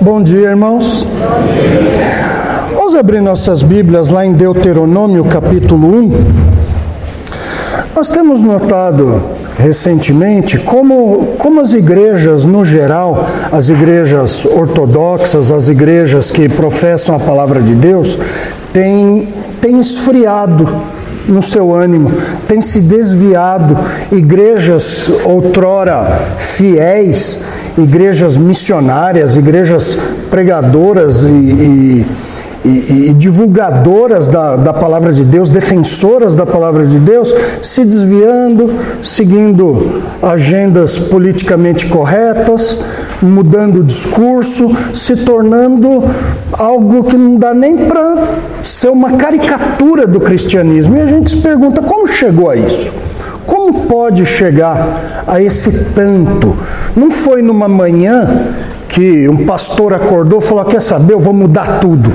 Bom dia, irmãos. Vamos abrir nossas Bíblias lá em Deuteronômio, capítulo 1. Nós temos notado recentemente como, como as igrejas, no geral, as igrejas ortodoxas, as igrejas que professam a palavra de Deus, têm, têm esfriado no seu ânimo, têm se desviado. Igrejas outrora fiéis, igrejas missionárias, igrejas pregadoras e, e e, e, divulgadoras da, da palavra de Deus, defensoras da palavra de Deus, se desviando, seguindo agendas politicamente corretas, mudando o discurso, se tornando algo que não dá nem para ser uma caricatura do cristianismo. E a gente se pergunta como chegou a isso? Como pode chegar a esse tanto? Não foi numa manhã que um pastor acordou e falou: Quer saber, eu vou mudar tudo.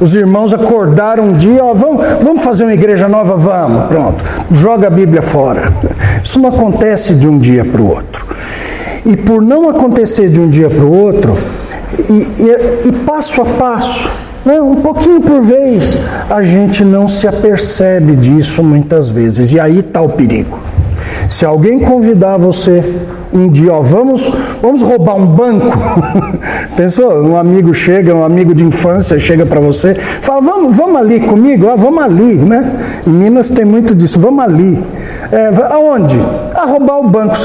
Os irmãos acordaram um dia, ó, vamos, vamos fazer uma igreja nova? Vamos, pronto. Joga a Bíblia fora. Isso não acontece de um dia para o outro. E por não acontecer de um dia para o outro, e, e, e passo a passo, né, um pouquinho por vez, a gente não se apercebe disso muitas vezes. E aí está o perigo. Se alguém convidar você um dia, ó, vamos, vamos roubar um banco. Pensou? Um amigo chega, um amigo de infância chega para você, fala, vamos, vamos ali comigo, ó, vamos ali, né? Em Minas tem muito disso, vamos ali. É, aonde? A roubar o banco.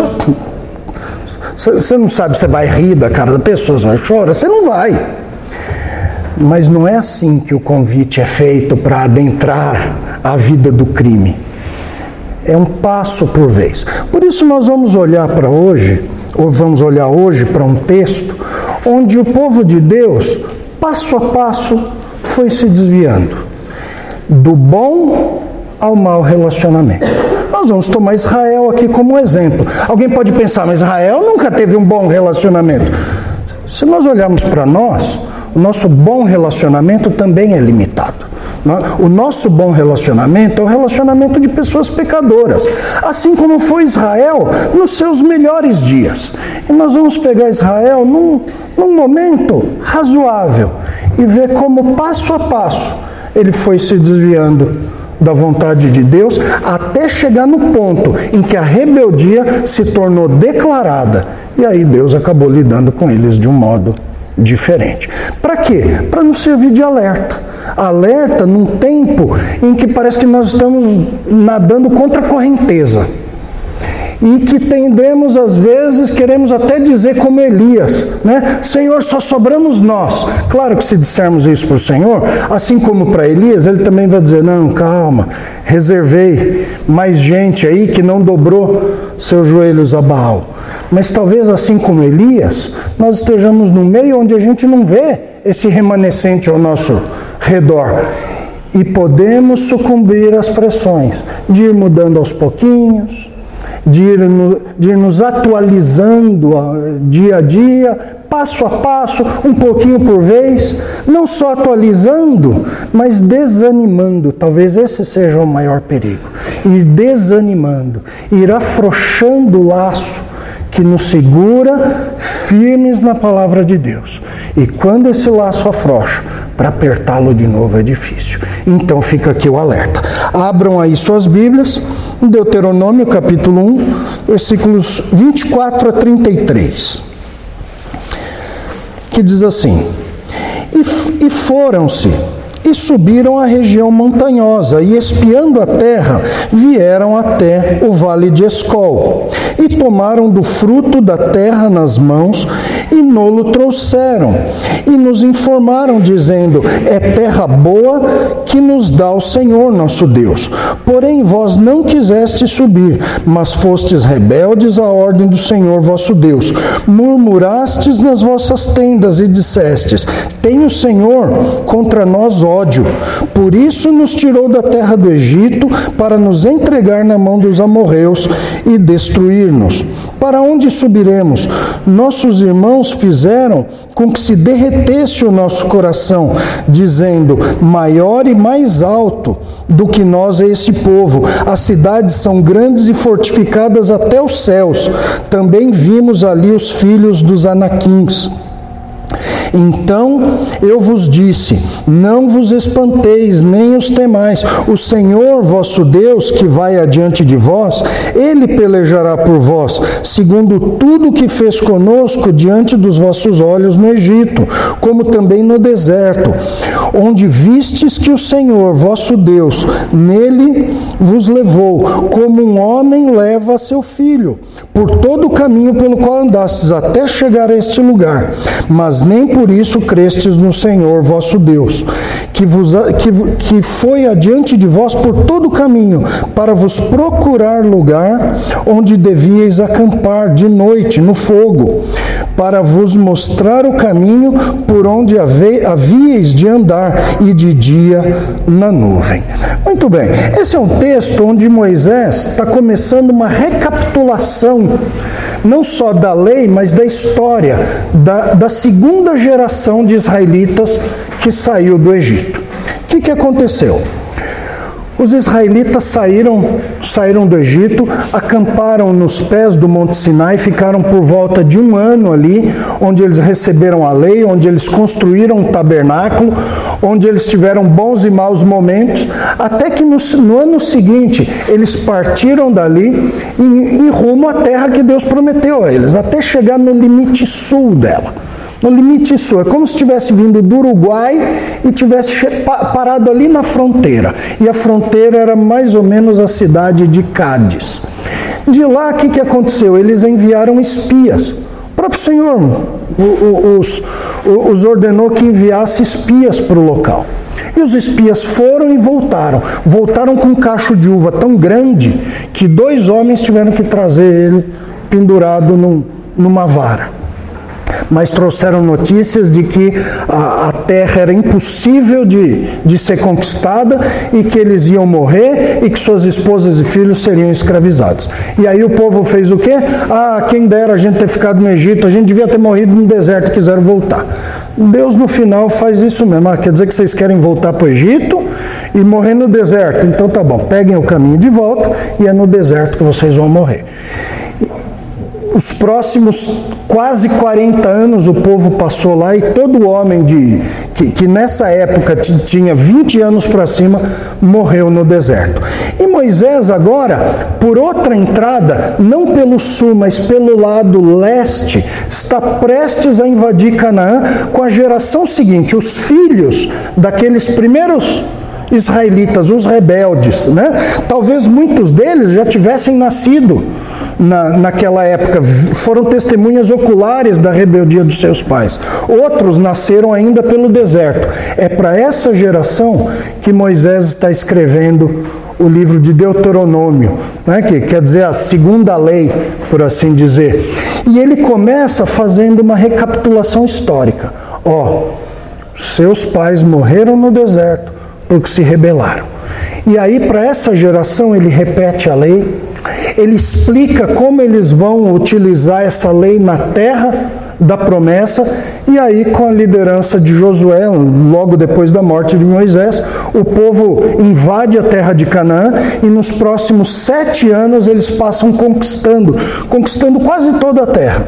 Você não sabe, você vai rir da cara da pessoa, você vai chorar, você não vai. Mas não é assim que o convite é feito para adentrar a vida do crime é um passo por vez. Por isso nós vamos olhar para hoje, ou vamos olhar hoje para um texto onde o povo de Deus, passo a passo, foi se desviando do bom ao mau relacionamento. Nós vamos tomar Israel aqui como exemplo. Alguém pode pensar, mas Israel nunca teve um bom relacionamento. Se nós olharmos para nós, o nosso bom relacionamento também é limitado. O nosso bom relacionamento é o relacionamento de pessoas pecadoras, assim como foi Israel nos seus melhores dias. E nós vamos pegar Israel num, num momento razoável e ver como passo a passo ele foi se desviando da vontade de Deus até chegar no ponto em que a rebeldia se tornou declarada. E aí Deus acabou lidando com eles de um modo diferente. Para quê? Para nos servir de alerta. Alerta num tempo em que parece que nós estamos nadando contra a correnteza. E que tendemos, às vezes, queremos até dizer como Elias, né? Senhor, só sobramos nós. Claro que se dissermos isso para o Senhor, assim como para Elias, ele também vai dizer: não, calma, reservei mais gente aí que não dobrou seus joelhos a Baal. Mas talvez assim como Elias, nós estejamos no meio onde a gente não vê esse remanescente ao nosso redor. E podemos sucumbir às pressões de ir mudando aos pouquinhos, de ir, no, de ir nos atualizando dia a dia, passo a passo, um pouquinho por vez, não só atualizando, mas desanimando. Talvez esse seja o maior perigo. Ir desanimando, ir afrouxando o laço que nos segura firmes na palavra de Deus. E quando esse laço afrouxa, para apertá-lo de novo é difícil. Então fica aqui o alerta. Abram aí suas Bíblias, Deuteronômio capítulo 1, versículos 24 a 33. Que diz assim: E, e foram-se e subiram à região montanhosa, e espiando a terra, vieram até o vale de Escol, e tomaram do fruto da terra nas mãos, e nolo trouxeram, e nos informaram, dizendo: É terra boa que nos dá o Senhor nosso Deus. Porém, vós não quisestes subir, mas fostes rebeldes à ordem do Senhor vosso Deus. Murmurastes nas vossas tendas e dissestes: Tem o Senhor contra nós ódio. Por isso nos tirou da terra do Egito para nos entregar na mão dos amorreus e destruir-nos. Para onde subiremos? Nossos irmãos fizeram com que se derretesse o nosso coração, dizendo: Maior e mais alto do que nós é esse povo. As cidades são grandes e fortificadas até os céus. Também vimos ali os filhos dos anaquins. Então eu vos disse: Não vos espanteis, nem os temais. O Senhor vosso Deus, que vai adiante de vós, ele pelejará por vós, segundo tudo que fez conosco diante dos vossos olhos no Egito, como também no deserto, onde vistes que o Senhor vosso Deus nele vos levou, como um homem leva seu filho, por todo o caminho pelo qual andastes até chegar a este lugar. Mas nem por isso crestes no Senhor vosso Deus, que, vos, que, que foi adiante de vós por todo o caminho, para vos procurar lugar onde devíeis acampar de noite no fogo, para vos mostrar o caminho por onde havíeis de andar, e de dia na nuvem. Muito bem, esse é um texto onde Moisés está começando uma recapitulação não só da lei, mas da história da, da segunda geração de israelitas que saiu do Egito. O que, que aconteceu? Os israelitas saíram, saíram do Egito, acamparam nos pés do Monte Sinai, ficaram por volta de um ano ali, onde eles receberam a lei, onde eles construíram um tabernáculo, onde eles tiveram bons e maus momentos, até que no, no ano seguinte eles partiram dali em, em rumo à terra que Deus prometeu a eles, até chegar no limite sul dela no limite sul. É como se tivesse vindo do Uruguai e tivesse parado ali na fronteira. E a fronteira era mais ou menos a cidade de Cádiz. De lá, o que, que aconteceu? Eles enviaram espias. O próprio Senhor os, os ordenou que enviasse espias para o local. E os espias foram e voltaram. Voltaram com um cacho de uva tão grande que dois homens tiveram que trazer ele pendurado num, numa vara mas trouxeram notícias de que a, a terra era impossível de, de ser conquistada e que eles iam morrer e que suas esposas e filhos seriam escravizados. E aí o povo fez o quê? Ah, quem dera a gente ter ficado no Egito, a gente devia ter morrido no deserto e quiseram voltar. Deus no final faz isso mesmo. Ah, quer dizer que vocês querem voltar para o Egito e morrer no deserto. Então tá bom, peguem o caminho de volta e é no deserto que vocês vão morrer os próximos quase 40 anos o povo passou lá e todo homem de, que, que nessa época tinha 20 anos para cima morreu no deserto. E Moisés agora, por outra entrada, não pelo sul, mas pelo lado leste, está prestes a invadir Canaã com a geração seguinte, os filhos daqueles primeiros israelitas, os rebeldes, né? Talvez muitos deles já tivessem nascido na, naquela época, foram testemunhas oculares da rebeldia dos seus pais. Outros nasceram ainda pelo deserto. É para essa geração que Moisés está escrevendo o livro de Deuteronômio, né, que quer dizer a segunda lei, por assim dizer. E ele começa fazendo uma recapitulação histórica. Ó, seus pais morreram no deserto porque se rebelaram. E aí, para essa geração, ele repete a lei, ele explica como eles vão utilizar essa lei na terra da promessa, e aí, com a liderança de Josué, logo depois da morte de Moisés, o povo invade a terra de Canaã e nos próximos sete anos eles passam conquistando, conquistando quase toda a terra.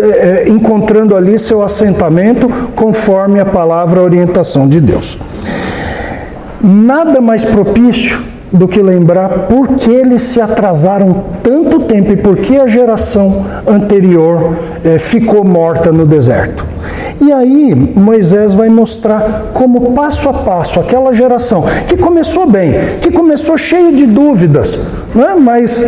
É, encontrando ali seu assentamento conforme a palavra a orientação de Deus. Nada mais propício do que lembrar por que eles se atrasaram tanto tempo e por que a geração anterior eh, ficou morta no deserto. E aí Moisés vai mostrar como passo a passo aquela geração que começou bem, que começou cheio de dúvidas, é? mas,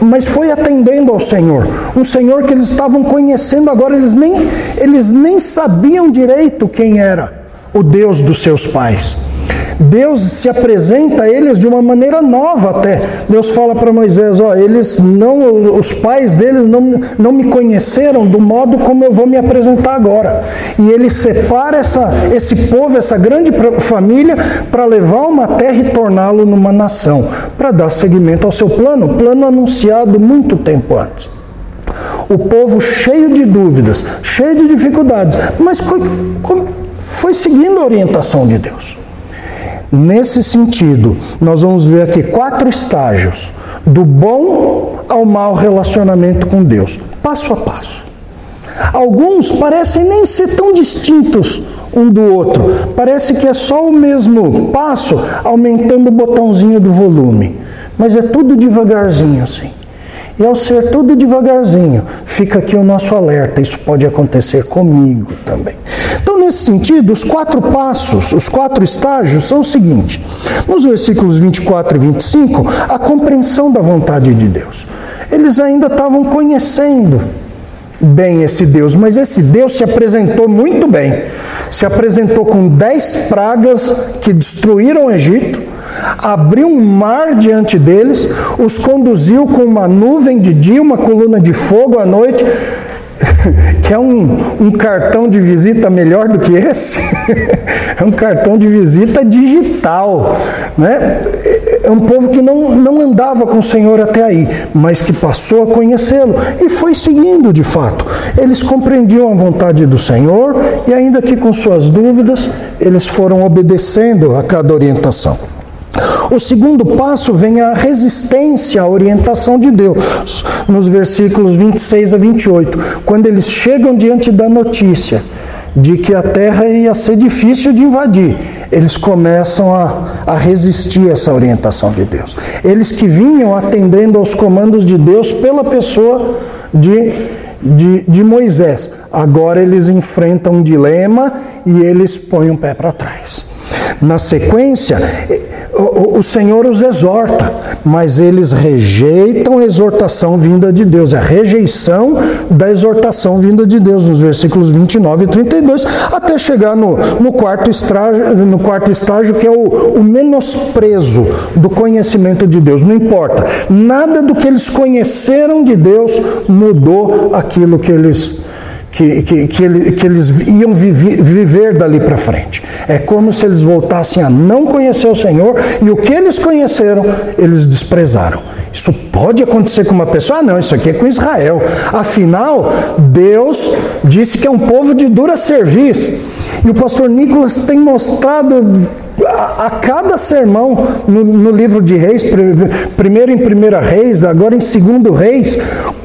mas foi atendendo ao Senhor. Um Senhor que eles estavam conhecendo agora, eles nem, eles nem sabiam direito quem era o Deus dos seus pais. Deus se apresenta a eles de uma maneira nova até. Deus fala para Moisés, ó, eles não, os pais deles não, não me conheceram do modo como eu vou me apresentar agora. E ele separa essa, esse povo, essa grande família, para levar uma terra e torná-lo numa nação, para dar seguimento ao seu plano, plano anunciado muito tempo antes. O povo cheio de dúvidas, cheio de dificuldades, mas foi, foi seguindo a orientação de Deus. Nesse sentido, nós vamos ver aqui quatro estágios do bom ao mau relacionamento com Deus, passo a passo. Alguns parecem nem ser tão distintos um do outro. Parece que é só o mesmo passo, aumentando o botãozinho do volume. Mas é tudo devagarzinho assim. E ao ser tudo devagarzinho, fica aqui o nosso alerta: isso pode acontecer comigo também. Então, nesse sentido, os quatro passos, os quatro estágios são o seguinte: nos versículos 24 e 25, a compreensão da vontade de Deus. Eles ainda estavam conhecendo bem esse Deus, mas esse Deus se apresentou muito bem. Se apresentou com dez pragas que destruíram o Egito, abriu um mar diante deles, os conduziu com uma nuvem de dia, uma coluna de fogo à noite. Quer um, um cartão de visita melhor do que esse? é um cartão de visita digital. Né? É um povo que não, não andava com o Senhor até aí, mas que passou a conhecê-lo e foi seguindo de fato. Eles compreendiam a vontade do Senhor e, ainda que com suas dúvidas, eles foram obedecendo a cada orientação. O segundo passo vem a resistência à orientação de Deus, nos versículos 26 a 28, quando eles chegam diante da notícia de que a terra ia ser difícil de invadir, eles começam a, a resistir a essa orientação de Deus. Eles que vinham atendendo aos comandos de Deus pela pessoa de, de, de Moisés, agora eles enfrentam um dilema e eles põem um pé para trás. Na sequência, o, Senhor os exorta, mas eles rejeitam a exortação vinda de Deus, a rejeição da exortação vinda de Deus, nos versículos 29 e 32, até chegar no, no, quarto, estágio, no quarto estágio, que é o, o menosprezo do conhecimento de Deus. Não importa, nada do que eles conheceram de Deus mudou aquilo que eles que, que, que, ele, que eles iam viver, viver dali para frente. É como se eles voltassem a não conhecer o Senhor e o que eles conheceram, eles desprezaram. Isso pode acontecer com uma pessoa? Ah, não, isso aqui é com Israel. Afinal, Deus disse que é um povo de dura serviço. E o pastor Nicolas tem mostrado a, cada sermão no, no, livro de Reis, primeiro em Primeira Reis, agora em Segundo Reis,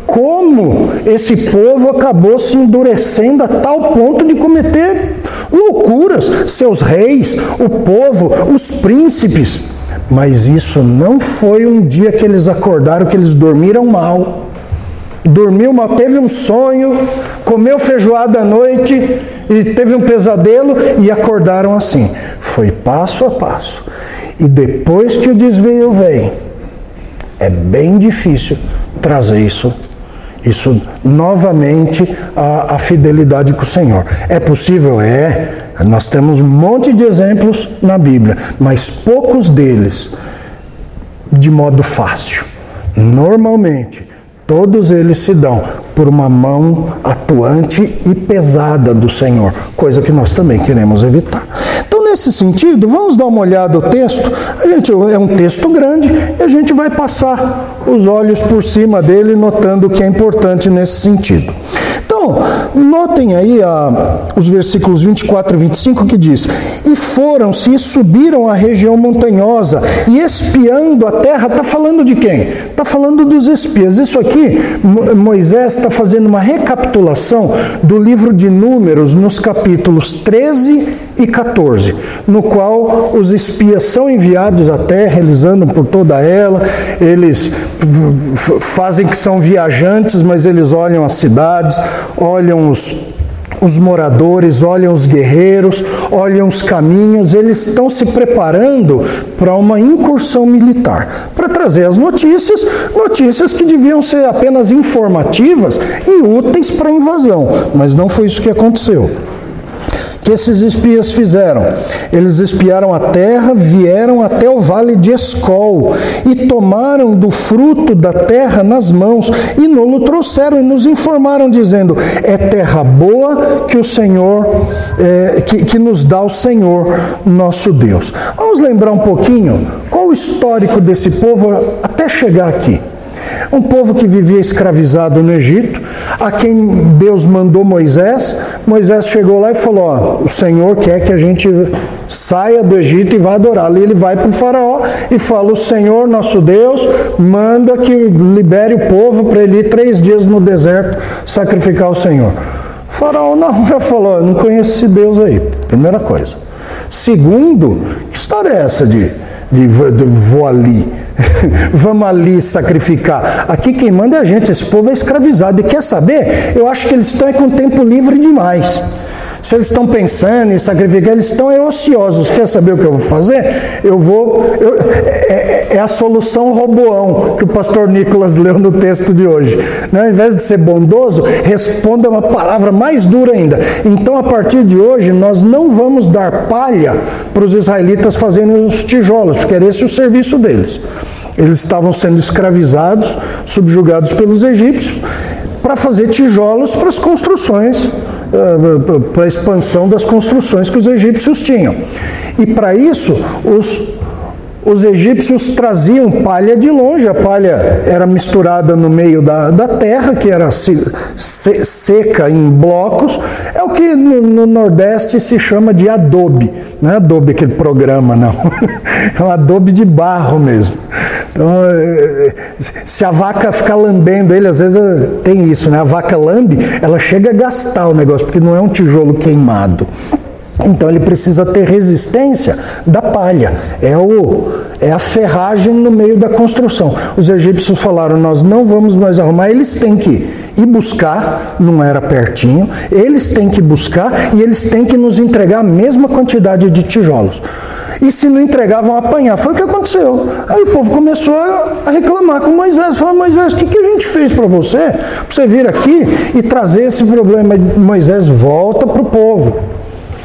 como esse povo acabou se endurecendo a tal ponto de cometer loucuras. Seus reis, o povo, os príncipes. Mas isso não foi um dia que eles acordaram que eles dormiram mal. Dormiu teve um sonho, comeu feijoada à noite e teve um pesadelo e acordaram assim. Foi passo a passo. E depois que o desvio vem, é bem difícil trazer isso isso novamente a, a, fidelidade com o Senhor. É possível? É. Nós temos um monte de exemplos na Bíblia, mas poucos deles de modo fácil. Normalmente, todos eles se dão por uma mão atuante e pesada do Senhor, coisa que nós também queremos evitar. Então, nesse sentido, vamos dar uma olhada no texto. A gente é um texto grande e a gente vai passar os olhos por cima dele, notando o que é importante nesse sentido. Então, notem aí a, os versículos 24 e 25 que diz: E foram-se e subiram à região montanhosa, e espiando a terra, está falando de quem? Está falando dos espias. Isso aqui, Moisés está fazendo uma recapitulação do livro de Números, nos capítulos 13 e 14, no qual os espias são enviados à terra, eles andam por toda ela, eles fazem que são viajantes, mas eles olham as cidades, olham os, os moradores, olham os guerreiros, olham os caminhos, eles estão se preparando para uma incursão militar, para trazer as notícias, notícias que deviam ser apenas informativas e úteis para a invasão, mas não foi isso que aconteceu que esses espias fizeram? Eles espiaram a terra, vieram até o vale de Escol e tomaram do fruto da terra nas mãos e nolo trouxeram e nos informaram, dizendo: É terra boa que o Senhor, é, que, que nos dá o Senhor nosso Deus. Vamos lembrar um pouquinho qual o histórico desse povo até chegar aqui. Um povo que vivia escravizado no Egito, a quem Deus mandou Moisés. Moisés chegou lá e falou: ó, O Senhor quer que a gente saia do Egito e vá adorá-lo. E ele vai para o Faraó e fala: O Senhor, nosso Deus, manda que libere o povo para ele ir três dias no deserto sacrificar o Senhor. faraó na hora falou: não conheço esse Deus aí. Primeira coisa. Segundo, que história é essa de, de, de vou ali? Vamos ali sacrificar. Aqui quem manda é a gente, esse povo é escravizado. E quer saber? Eu acho que eles estão com tempo livre demais. Se eles estão pensando em sacrificar, eles estão ociosos. Quer saber o que eu vou fazer? Eu vou. Eu, é, é, é, a solução Roboão que o pastor Nicolas leu no texto de hoje. Né? Ao invés de ser bondoso, responda uma palavra mais dura ainda. Então, a partir de hoje, nós não vamos dar palha para os israelitas fazerem os tijolos, porque era esse o serviço deles. Eles estavam sendo escravizados, subjugados pelos egípcios, para fazer tijolos para as construções eh, para a expansão das construções que os egípcios tinham. E para isso, os, os egípcios traziam palha de longe, a palha era misturada no meio da, da terra, que era se, se, seca em blocos, é o que no, no, Nordeste se chama de adobe. Não é adobe aquele programa, não. É um adobe de barro mesmo. Então, eh, se a vaca ficar lambendo ele, às vezes eh, tem isso, né? A vaca lambe, ela chega a gastar o negócio, porque não é um tijolo queimado. Então ele precisa ter resistência da palha, é, o, é a ferragem no meio da construção. Os egípcios falaram: Nós não vamos mais arrumar, eles têm que ir buscar, não era pertinho, eles têm que buscar e eles têm que nos entregar a mesma quantidade de tijolos. E se não entregavam, apanhar. Foi o que aconteceu. Aí o povo começou a reclamar com Moisés. Falou, Moisés, o que, que a gente fez para você? Para você vir aqui e trazer esse problema. Moisés volta para o povo.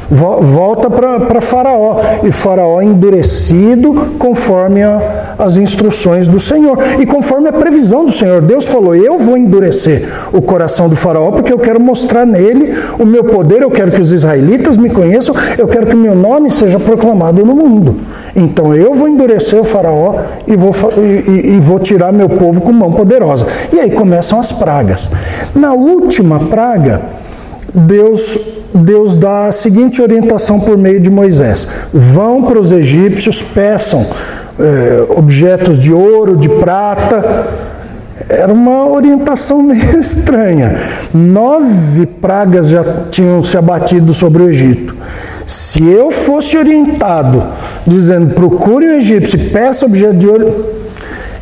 Volta para Faraó. E Faraó endurecido conforme a, as instruções do Senhor. E conforme a previsão do Senhor. Deus falou: Eu vou endurecer o coração do Faraó, porque eu quero mostrar nele o meu poder. Eu quero que os israelitas me conheçam. Eu quero que o meu nome seja proclamado no mundo. Então eu vou endurecer o Faraó e vou, e, e vou tirar meu povo com mão poderosa. E aí começam as pragas. Na última praga, Deus Deus dá a seguinte orientação por meio de Moisés: vão para os egípcios, peçam é, objetos de ouro, de prata. Era uma orientação meio estranha. Nove pragas já tinham se abatido sobre o Egito. Se eu fosse orientado dizendo procure o egípcio, peça objeto de ouro,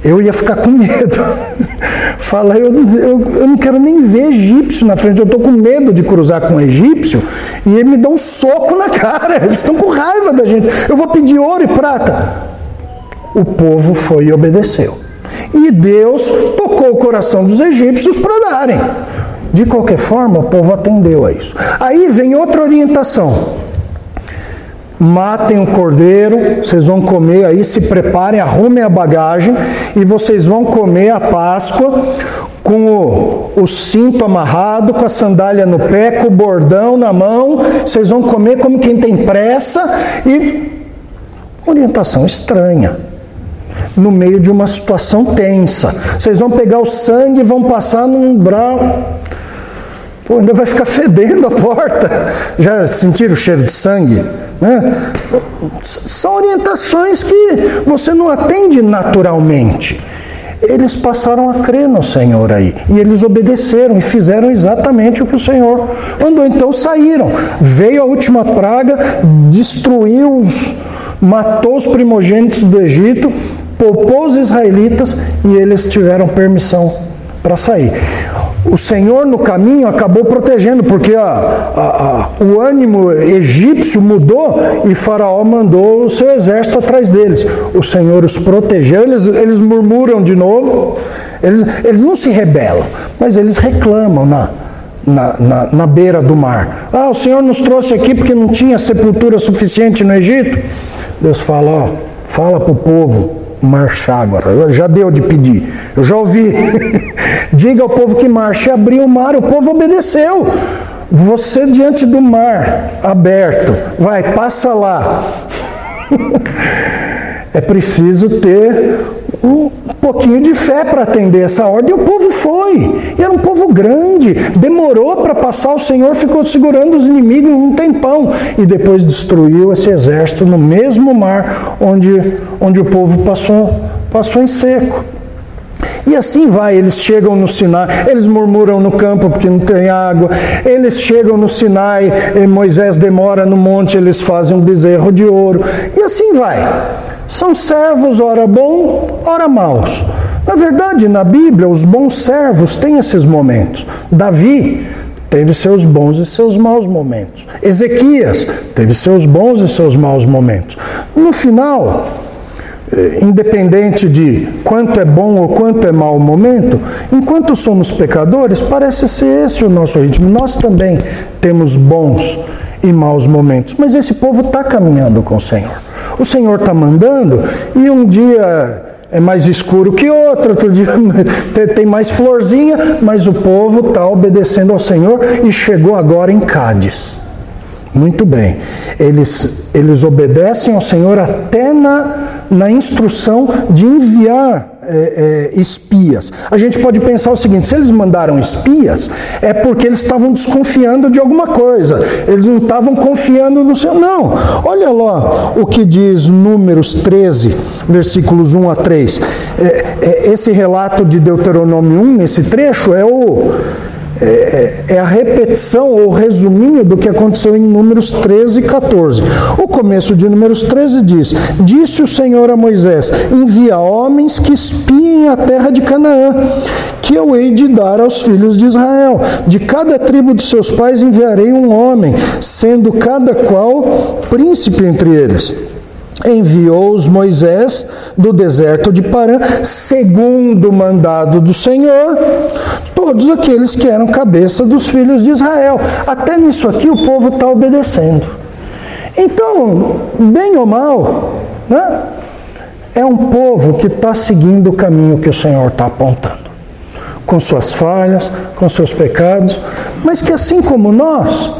eu ia ficar com medo. Fala, eu, eu, eu, não quero nem ver egípcio na frente, eu estou com medo de cruzar com um egípcio e ele me dá um soco na cara. Eles estão com raiva da gente. Eu vou pedir ouro e prata. O povo foi e obedeceu. E Deus tocou o coração dos egípcios para darem. De qualquer forma, o povo atendeu a isso. Aí vem outra orientação matem o cordeiro, vocês vão comer aí, se preparem, arrumem a bagagem e vocês vão comer a Páscoa com o, o, cinto amarrado, com a sandália no pé, com o bordão na mão, vocês vão comer como quem tem pressa e orientação estranha. No meio de uma situação tensa. Vocês vão pegar o sangue e vão passar num umbral. Pô, ainda vai ficar fedendo a porta. Já sentiram o cheiro de sangue? Né? São orientações que você não atende naturalmente. Eles passaram a crer no Senhor aí. E eles obedeceram e fizeram exatamente o que o Senhor mandou. Então saíram. Veio a última praga, destruiu os, matou os primogênitos do Egito, poupou os israelitas e eles tiveram permissão para sair o Senhor no caminho acabou protegendo, porque a, a, a, o ânimo egípcio mudou e Faraó mandou o seu exército atrás deles. O Senhor os protegeu, eles, eles murmuram de novo, eles, eles não se rebelam, mas eles reclamam na, na, na, na beira do mar. Ah, o Senhor nos trouxe aqui porque não tinha sepultura suficiente no Egito. Deus fala, ó, fala para o povo, marchar agora. Já deu de pedir. Eu já ouvi. Diga ao povo que marche. Abriu o mar, o povo obedeceu. Você diante do mar aberto, vai, passa lá. é preciso ter um pouquinho de fé para atender essa ordem. E o povo foi. E era um povo grande. Demorou para passar. O Senhor ficou segurando os inimigos um tempão. E depois destruiu esse exército no mesmo mar onde, onde o povo passou, passou em seco. E assim vai, eles chegam no Sinai, eles murmuram no campo porque não tem água, eles chegam no Sinai, Moisés demora no monte, eles fazem um bezerro de ouro, e assim vai. São servos, ora bom, ora maus. Na verdade, na Bíblia, os bons servos têm esses momentos. Davi teve seus bons e seus maus momentos. Ezequias teve seus bons e seus maus momentos. No final, eh, independente de quanto é bom ou quanto é mau o momento, enquanto somos pecadores, parece ser esse o nosso ritmo. Nós também temos bons e maus momentos, mas esse povo está caminhando com o Senhor. O Senhor está mandando e um dia é mais escuro que outro, outro dia tem mais florzinha, mas o povo está obedecendo ao Senhor e chegou agora em Cádiz. Muito bem. Eles, eles obedecem ao Senhor até na, na instrução de enviar é, é, espias. A gente pode pensar o seguinte: se eles mandaram espias, é porque eles estavam desconfiando de alguma coisa. Eles não estavam confiando no Senhor. Não. Olha lá o que diz Números 13, versículos 1 a 3. É, é, esse relato de Deuteronômio 1, nesse trecho, é o é, é, é, a repetição ou resuminho do que aconteceu em Números 13 e 14. O começo de Números 13 diz: Disse o Senhor a Moisés: Envia homens que espiem a terra de Canaã, que eu hei de dar aos filhos de Israel. De cada tribo de seus pais enviarei um homem, sendo cada qual príncipe entre eles enviou-os Moisés do deserto de Parã, segundo o mandado do Senhor, todos aqueles que eram cabeça dos filhos de Israel. Até nisso aqui o povo está obedecendo. Então, bem ou mal, né? é um povo que está seguindo o caminho que o Senhor está apontando, com suas falhas, com seus pecados, mas que assim como nós,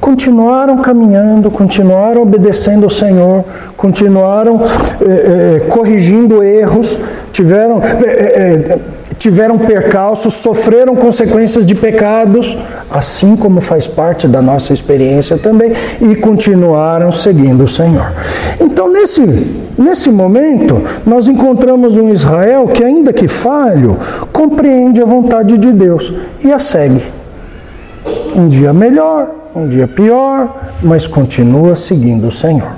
continuaram caminhando, continuaram obedecendo ao Senhor, continuaram eh, eh, corrigindo erros, tiveram, eh, tiveram percalços, sofreram consequências de pecados, assim como faz parte da nossa experiência também, e continuaram seguindo o Senhor. Então, nesse, nesse momento, nós encontramos um Israel que, ainda que falho, compreende a vontade de Deus e a segue. Um dia melhor, um dia pior, mas continua seguindo o Senhor.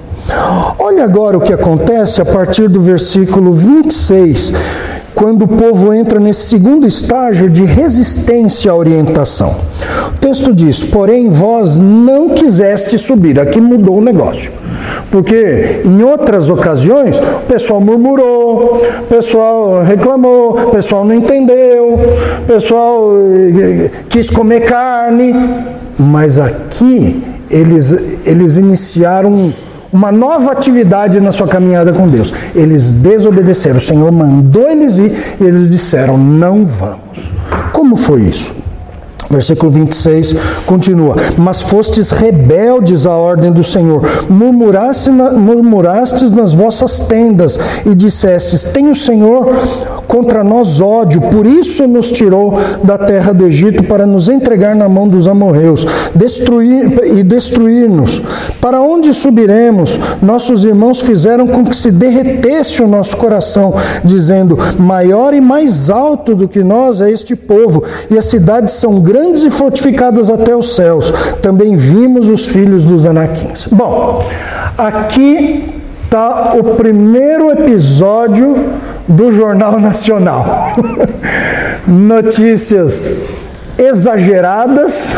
Olha agora o que acontece a partir do versículo 26, quando o povo entra nesse segundo estágio de resistência à orientação. O texto diz: Porém, vós não quiseste subir. Aqui mudou o negócio. Porque em outras ocasiões o pessoal murmurou, o pessoal reclamou, o pessoal não entendeu, o pessoal eh, quis comer carne. Mas aqui eles, eles iniciaram uma nova atividade na sua caminhada com Deus. Eles desobedeceram. O Senhor mandou eles ir e eles disseram: não vamos. Como foi isso? Versículo 26 continua: Mas fostes rebeldes à ordem do Senhor, murmuraste na, murmurastes nas vossas tendas e dissestes: Tem o Senhor contra nós ódio, por isso nos tirou da terra do Egito para nos entregar na mão dos amorreus destruir, e destruir-nos. Para onde subiremos? Nossos irmãos fizeram com que se derretesse o nosso coração, dizendo: Maior e mais alto do que nós é este povo, e as cidades são grandes grandes e fortificadas até os céus. Também vimos os filhos dos anaquins. Bom, aqui está o primeiro episódio do Jornal Nacional. Notícias exageradas,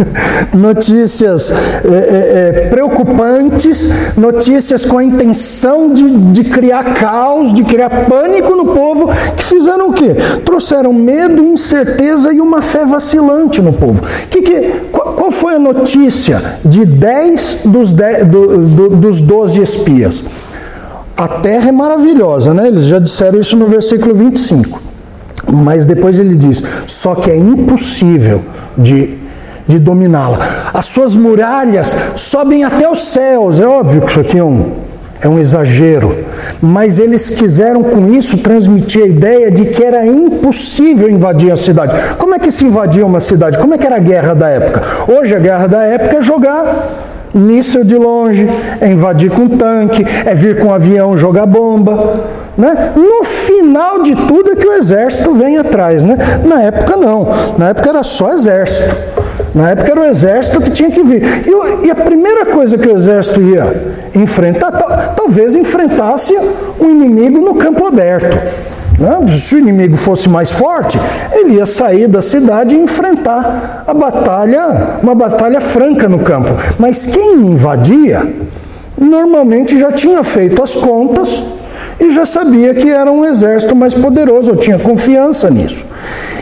notícias é, é, preocupantes, notícias com a intenção de, de criar caos, de criar pânico no povo, que fizeram o quê? Trouxeram medo, incerteza e uma fé vacilante no povo. Que, que, qual, qual foi a notícia de 10 dos, 10, do, do, dos 12 espias? A terra é maravilhosa, né? Eles já disseram isso no versículo 25. Mas depois ele diz: só que é impossível de, de dominá-la. As suas muralhas sobem até os céus. É óbvio que isso aqui é um, é um exagero. Mas eles quiseram com isso transmitir a ideia de que era impossível invadir a cidade. Como é que se invadia uma cidade? Como é que era a guerra da época? Hoje a guerra da época é jogar míssil de longe, é invadir com tanque, é vir com avião jogar bomba. Né? No final de tudo é que o exército vem atrás. Né? Na época não. Na época era só exército. Na época era o exército que tinha que vir. E, e a primeira coisa que o exército ia enfrentar, talvez enfrentasse um inimigo no campo aberto. Né? Se o inimigo fosse mais forte, ele ia sair da cidade e enfrentar a batalha, uma batalha franca no campo. Mas quem invadia, normalmente já tinha feito as contas e já sabia que era um exército mais poderoso, eu tinha confiança nisso.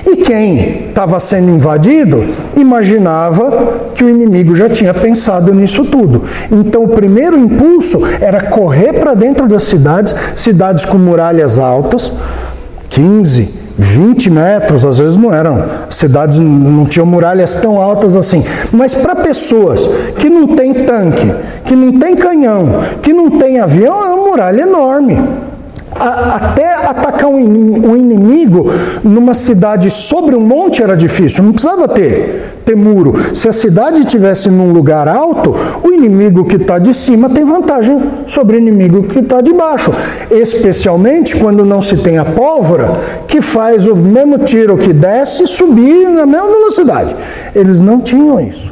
E quem estava sendo invadido imaginava que o inimigo já tinha pensado nisso tudo. Então o primeiro impulso era correr para dentro das cidades, cidades com muralhas altas, 15, 20 metros, às vezes não eram, cidades não tinham muralhas tão altas assim. Mas para pessoas que não têm tanque, que não tem canhão, que não tem avião, é uma muralha enorme até atacar um inimigo numa cidade sobre um monte era difícil, não precisava ter, ter muro. Se a cidade estivesse num lugar alto, o inimigo que está de cima tem vantagem sobre o inimigo que está de baixo. Especialmente quando não se tem a pólvora, que faz o mesmo tiro que desce subir na mesma velocidade. Eles não tinham isso.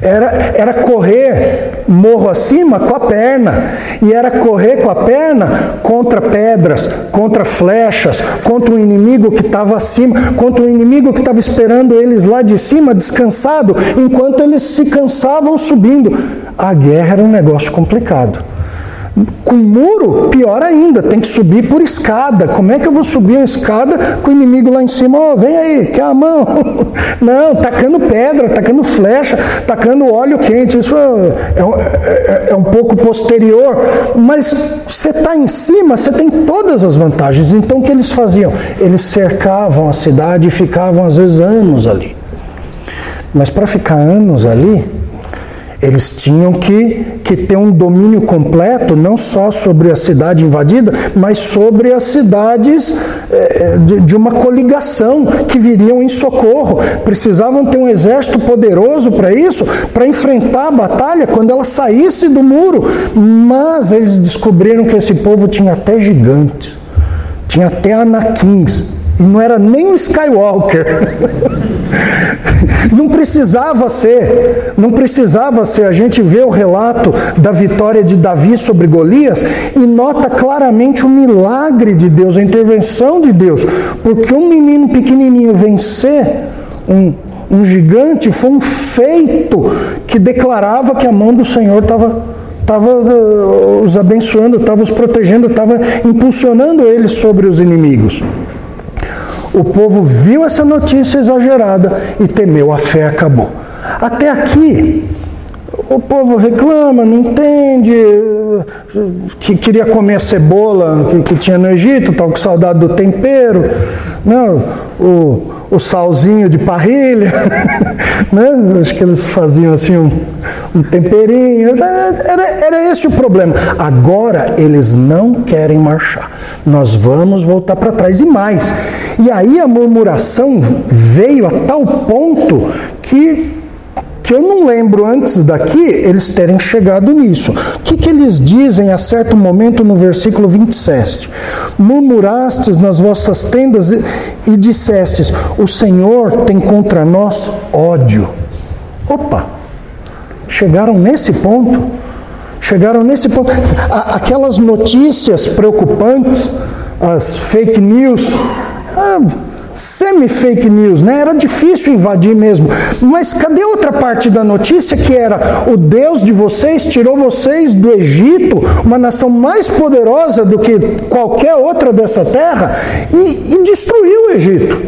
Era, era correr morro acima com a perna. E era correr com a perna contra pedras, contra flechas, contra um inimigo que estava acima, contra um inimigo que estava esperando eles lá de cima, descansado, enquanto eles se cansavam subindo. A guerra era um negócio complicado. Com muro, pior ainda, tem que subir por escada. Como é que eu vou subir uma escada com o inimigo lá em cima? Oh, vem aí, quer a mão? Não, tacando pedra, tacando flecha, tacando óleo quente. Isso é, é, é um pouco posterior. Mas você está em cima, você tem todas as vantagens. Então o que eles faziam? Eles cercavam a cidade e ficavam às vezes anos ali. Mas para ficar anos ali, eles tinham que, que ter um domínio completo, não só sobre a cidade invadida, mas sobre as cidades é, de, de uma coligação que viriam em socorro. Precisavam ter um exército poderoso para isso, para enfrentar a batalha quando ela saísse do muro. Mas eles descobriram que esse povo tinha até gigantes, tinha até anaquins e não era nem um Skywalker. não precisava ser, não precisava ser. A gente vê o relato da vitória de Davi sobre Golias e nota claramente o milagre de Deus, a intervenção de Deus. Porque um menino pequenininho vencer um, um gigante foi um feito que declarava que a mão do Senhor estava estava uh, os abençoando, estava os protegendo, estava impulsionando eles sobre os inimigos. O povo viu essa notícia exagerada e temeu, a fé acabou. Até aqui, o povo reclama, não entende, que queria comer cebola que, que tinha no Egito, estava com saudade do tempero, não, o, o salzinho de parrilha, né? acho que eles faziam assim um, um temperinho, era, era esse o problema. Agora eles não querem marchar, nós vamos voltar para trás e mais. E aí a murmuração veio a tal ponto que que eu não lembro antes daqui eles terem chegado nisso. O que, que eles dizem a certo momento no versículo 27? Murmurastes nas vossas tendas e, dissestes: O Senhor tem contra nós ódio. Opa! Chegaram nesse ponto. Chegaram nesse ponto. Aquelas notícias preocupantes, as fake news. Ah, semi-fake news, né? Era difícil invadir mesmo. Mas cadê outra parte da notícia que era o Deus de vocês tirou vocês do Egito, uma nação mais poderosa do que qualquer outra dessa terra, e, e destruiu o Egito.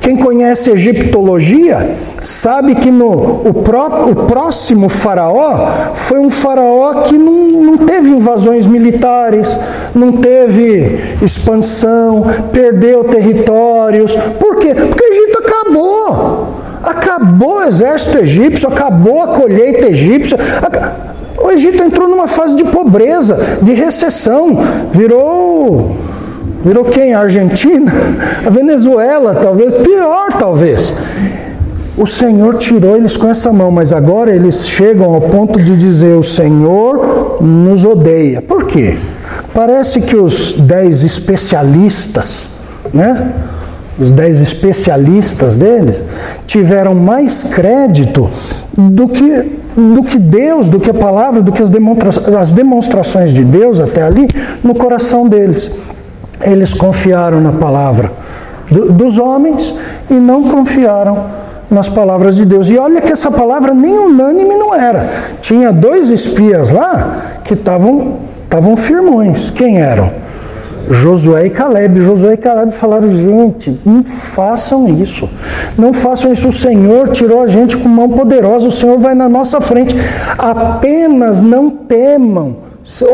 Quem conhece egiptologia sabe que no, o, pró, o próximo faraó foi um faraó que não, não teve invasões militares, não teve expansão, perdeu territórios. Por quê? Porque o Egito acabou. Acabou o exército egípcio, acabou a colheita egípcia. O Egito entrou numa fase de pobreza, de recessão, virou Virou quem? A Argentina? A Venezuela, talvez. Pior, talvez. O Senhor tirou eles com essa mão, mas agora eles chegam ao ponto de dizer: O Senhor nos odeia. Por quê? Parece que os dez especialistas, né? Os dez especialistas deles tiveram mais crédito do que, do que Deus, do que a palavra, do que as, demonstra as demonstrações de Deus até ali no coração deles. Eles confiaram na palavra do, dos homens e não confiaram nas palavras de Deus. E olha que essa palavra nem unânime não era. Tinha dois espias lá que estavam firmões. Quem eram? Josué e Caleb. Josué e Caleb falaram: gente, não façam isso. Não façam isso. O Senhor tirou a gente com mão poderosa. O Senhor vai na nossa frente. Apenas não temam.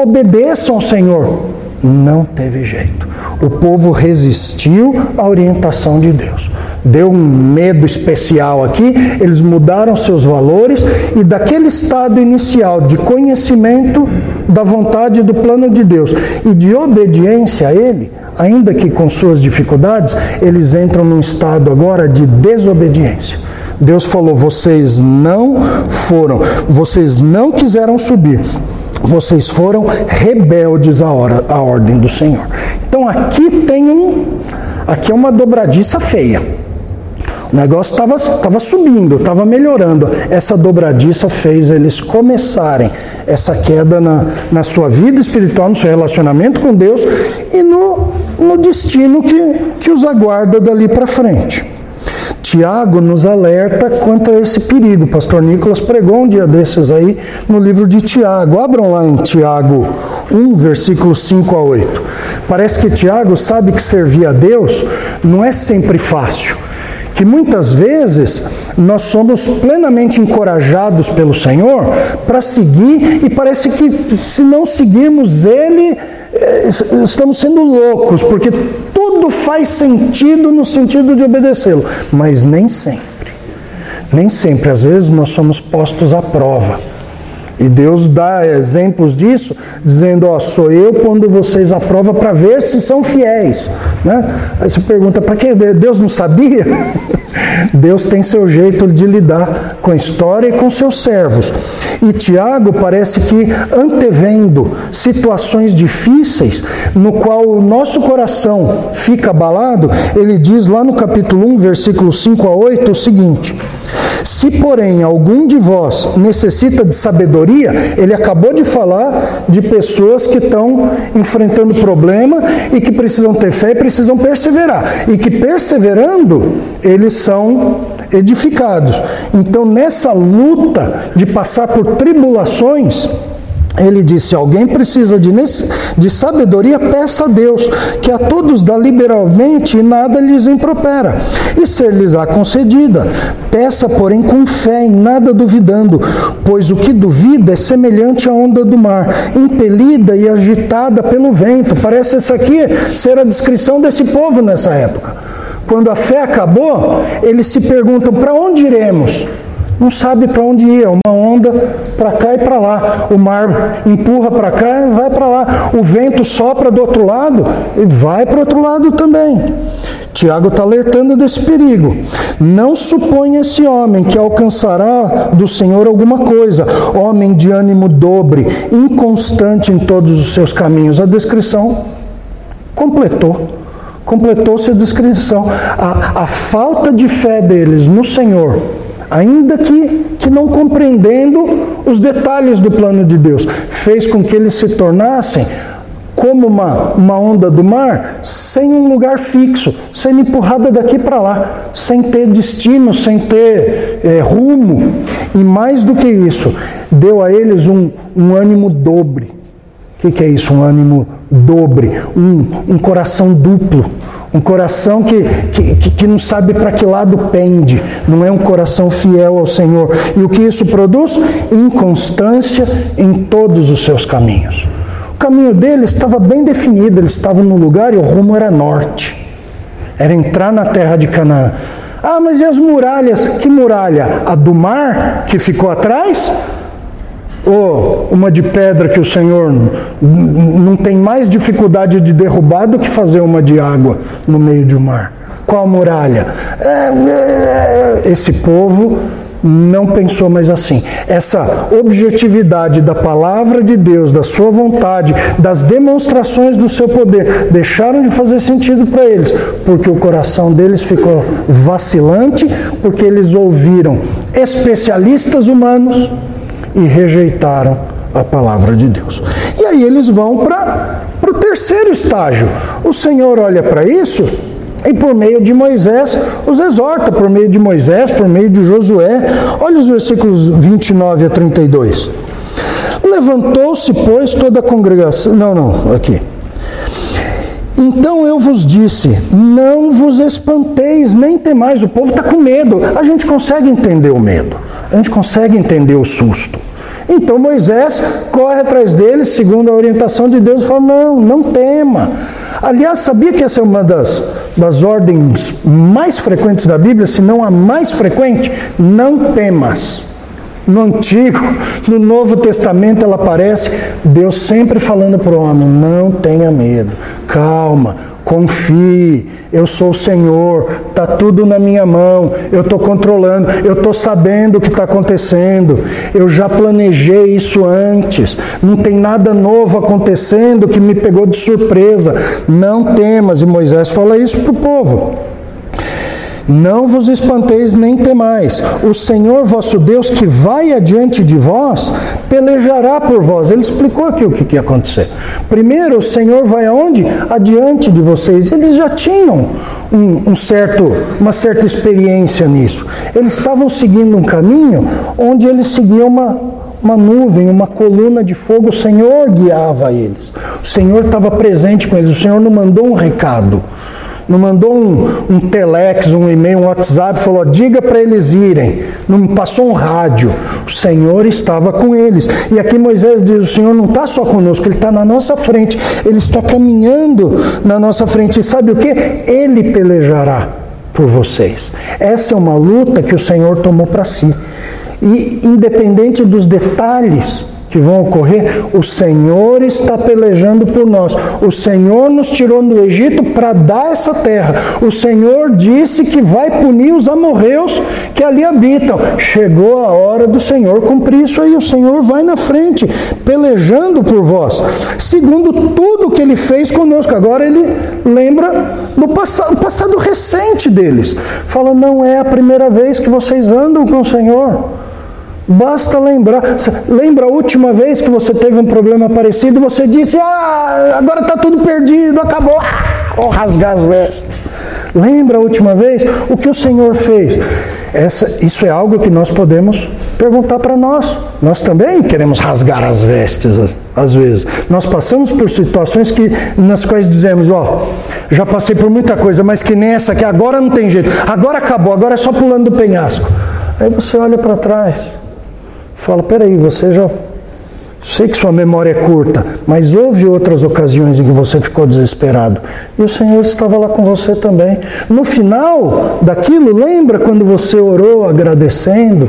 Obedeçam ao Senhor. Não teve jeito. O povo resistiu à orientação de Deus. Deu um medo especial aqui, eles mudaram seus valores e daquele estado inicial de conhecimento da vontade do plano de Deus e de obediência a Ele, ainda que com suas dificuldades, eles entram num estado agora de desobediência. Deus falou: vocês não foram, vocês não quiseram subir vocês foram rebeldes à, hora, à ordem do Senhor. Então aqui tem um, aqui é uma dobradiça feia. O negócio estava subindo, estava melhorando. Essa dobradiça fez eles começarem essa queda na, na sua vida espiritual, no seu relacionamento com Deus e no, no destino que, que os aguarda dali para frente. Tiago nos alerta quanto a esse perigo. O pastor Nicolas pregou um dia desses aí no livro de Tiago. Abram lá em Tiago 1, versículos 5 a 8. Parece que Tiago sabe que servir a Deus não é sempre fácil. Que muitas vezes nós somos plenamente encorajados pelo Senhor para seguir e parece que se não seguirmos Ele, estamos sendo loucos, porque tudo faz sentido no sentido de obedecê-lo, mas nem sempre. Nem sempre, às vezes nós somos postos à prova. E Deus dá exemplos disso, dizendo: Ó, sou eu pondo vocês à prova para ver se são fiéis. Né? Aí você pergunta: para que Deus não sabia? Deus tem seu jeito de lidar com a história e com seus servos. E Tiago parece que antevendo situações difíceis, no qual o nosso coração fica abalado, ele diz lá no capítulo 1, versículo 5 a 8 o seguinte: se, porém, algum de vós necessita de sabedoria, ele acabou de falar de pessoas que estão enfrentando problema e que precisam ter fé e precisam perseverar. E que perseverando, eles são edificados. Então, nessa luta de passar por tribulações, ele disse: Alguém precisa de, de sabedoria, peça a Deus, que a todos dá liberalmente e nada lhes impropera, e ser-lhes-á concedida. Peça, porém, com fé, em nada duvidando, pois o que duvida é semelhante à onda do mar, impelida e agitada pelo vento. Parece essa aqui ser a descrição desse povo nessa época. Quando a fé acabou, eles se perguntam: para onde iremos? não sabe para onde ir, é uma onda para cá e para lá. O mar empurra para cá e vai para lá. O vento sopra do outro lado e vai para o outro lado também. Tiago está alertando desse perigo. Não suponha esse homem que alcançará do Senhor alguma coisa, homem de ânimo dobre, inconstante em todos os seus caminhos. A descrição completou. Completou-se a descrição. A, a falta de fé deles no Senhor ainda que, que não compreendendo os detalhes do plano de Deus, fez com que eles se tornassem como uma, uma onda do mar, sem um lugar fixo, sendo empurrada daqui para lá, sem ter destino, sem ter é, rumo. E mais do que isso, deu a eles um, um ânimo dobre. O que, que, é isso? Um ânimo dobre, um, um coração duplo, um coração que, que, que não sabe para que lado pende, não é um coração fiel ao Senhor. E o que isso produz? Inconstância em todos os seus caminhos. O caminho deles estava bem definido, eles estavam no lugar e o rumo era norte. Era entrar na terra de Canaã. Ah, mas e as muralhas? Que muralha? A do mar que ficou atrás? Ou uma de pedra que o Senhor não tem mais dificuldade de derrubar do que fazer uma de água no meio do mar. Qual muralha? É, é, esse povo não pensou mais assim. Essa objetividade da palavra de Deus, da sua vontade, das demonstrações do seu poder, deixaram de fazer sentido para eles, porque o coração deles ficou vacilante, porque eles ouviram especialistas humanos e rejeitaram a palavra de Deus. E aí eles vão para o terceiro estágio. O Senhor olha para isso e por meio de Moisés os exorta, por meio de Moisés, por meio de Josué. Olha os versículos 29 a 32. Levantou-se, pois, toda a congregação. Não, não, aqui. Então eu vos disse: não vos espanteis, nem temais. O povo está com medo. A gente consegue entender o medo, a gente consegue entender o susto. Então Moisés corre atrás deles, segundo a orientação de Deus, e fala: não, não tema. Aliás, sabia que essa é uma das, das ordens mais frequentes da Bíblia, se não a mais frequente? Não temas. No Antigo, no Novo Testamento, ela aparece, Deus sempre falando para o homem: não tenha medo, calma, confie, eu sou o Senhor, está tudo na minha mão, eu estou controlando, eu estou sabendo o que está acontecendo, eu já planejei isso antes, não tem nada novo acontecendo que me pegou de surpresa, não temas, e Moisés fala isso para o povo. Não vos espanteis nem temais. O Senhor vosso Deus, que vai adiante de vós, pelejará por vós. Ele explicou aqui o que ia acontecer. Primeiro, o Senhor vai aonde? Adiante de vocês. Eles já tinham um, um certo, uma certa experiência nisso. Eles estavam seguindo um caminho onde eles seguiam uma, uma nuvem, uma coluna de fogo, o Senhor guiava eles. O Senhor estava presente com eles, o Senhor não mandou um recado não mandou um, um telex, um e-mail, um WhatsApp, falou: diga para eles irem. Não passou um rádio. O Senhor estava com eles. E aqui Moisés diz: o Senhor não está só conosco, ele está na nossa frente. Ele está caminhando na nossa frente. E sabe o que? Ele pelejará por vocês. Essa é uma luta que o Senhor tomou para si. E independente dos detalhes, que vão ocorrer, o Senhor está pelejando por nós. O Senhor nos tirou do Egito para dar essa terra. O Senhor disse que vai punir os amorreus que ali habitam. Chegou a hora do Senhor cumprir isso aí. O Senhor vai na frente, pelejando por vós. Segundo tudo que ele fez conosco. Agora ele lembra do passado, passado recente deles. Fala, não é a primeira vez que vocês andam com o Senhor. Basta lembrar. Lembra a última vez que você teve um problema parecido você disse: Ah, agora está tudo perdido, acabou. Ah, vou rasgar as vestes. Lembra a última vez o que o Senhor fez? Essa, isso é algo que nós podemos perguntar para nós. Nós também queremos rasgar as vestes às vezes. Nós passamos por situações que, nas quais dizemos: Ó, oh, já passei por muita coisa, mas que nessa que agora não tem jeito, agora acabou, agora é só pulando do penhasco. Aí você olha para trás fala: peraí, você já. Sei que sua memória é curta, mas houve outras ocasiões em que você ficou desesperado. E o Senhor estava lá com você também. No final daquilo, lembra quando você orou agradecendo?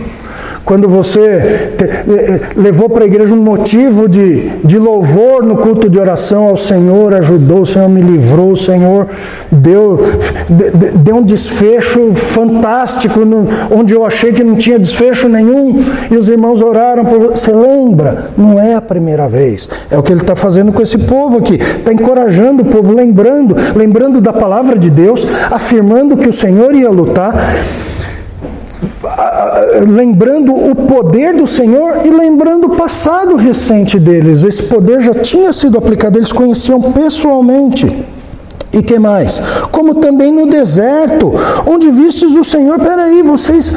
Quando você te, eh, eh, levou para a igreja um motivo de, de louvor no culto de oração ao Senhor, ajudou, o Senhor me livrou, o Senhor deu, deu um desfecho fantástico, no, onde eu achei que não tinha desfecho nenhum, e os irmãos oraram por você. Lembra? Não é a primeira vez. É o que ele está fazendo com esse povo aqui. Está encorajando o povo, lembrando, lembrando da palavra de Deus, afirmando que o Senhor ia lutar lembrando o poder do Senhor e lembrando o passado recente deles. Esse poder já tinha sido aplicado, eles conheciam pessoalmente. E que mais? Como também no deserto, onde vistes o Senhor, peraí, vocês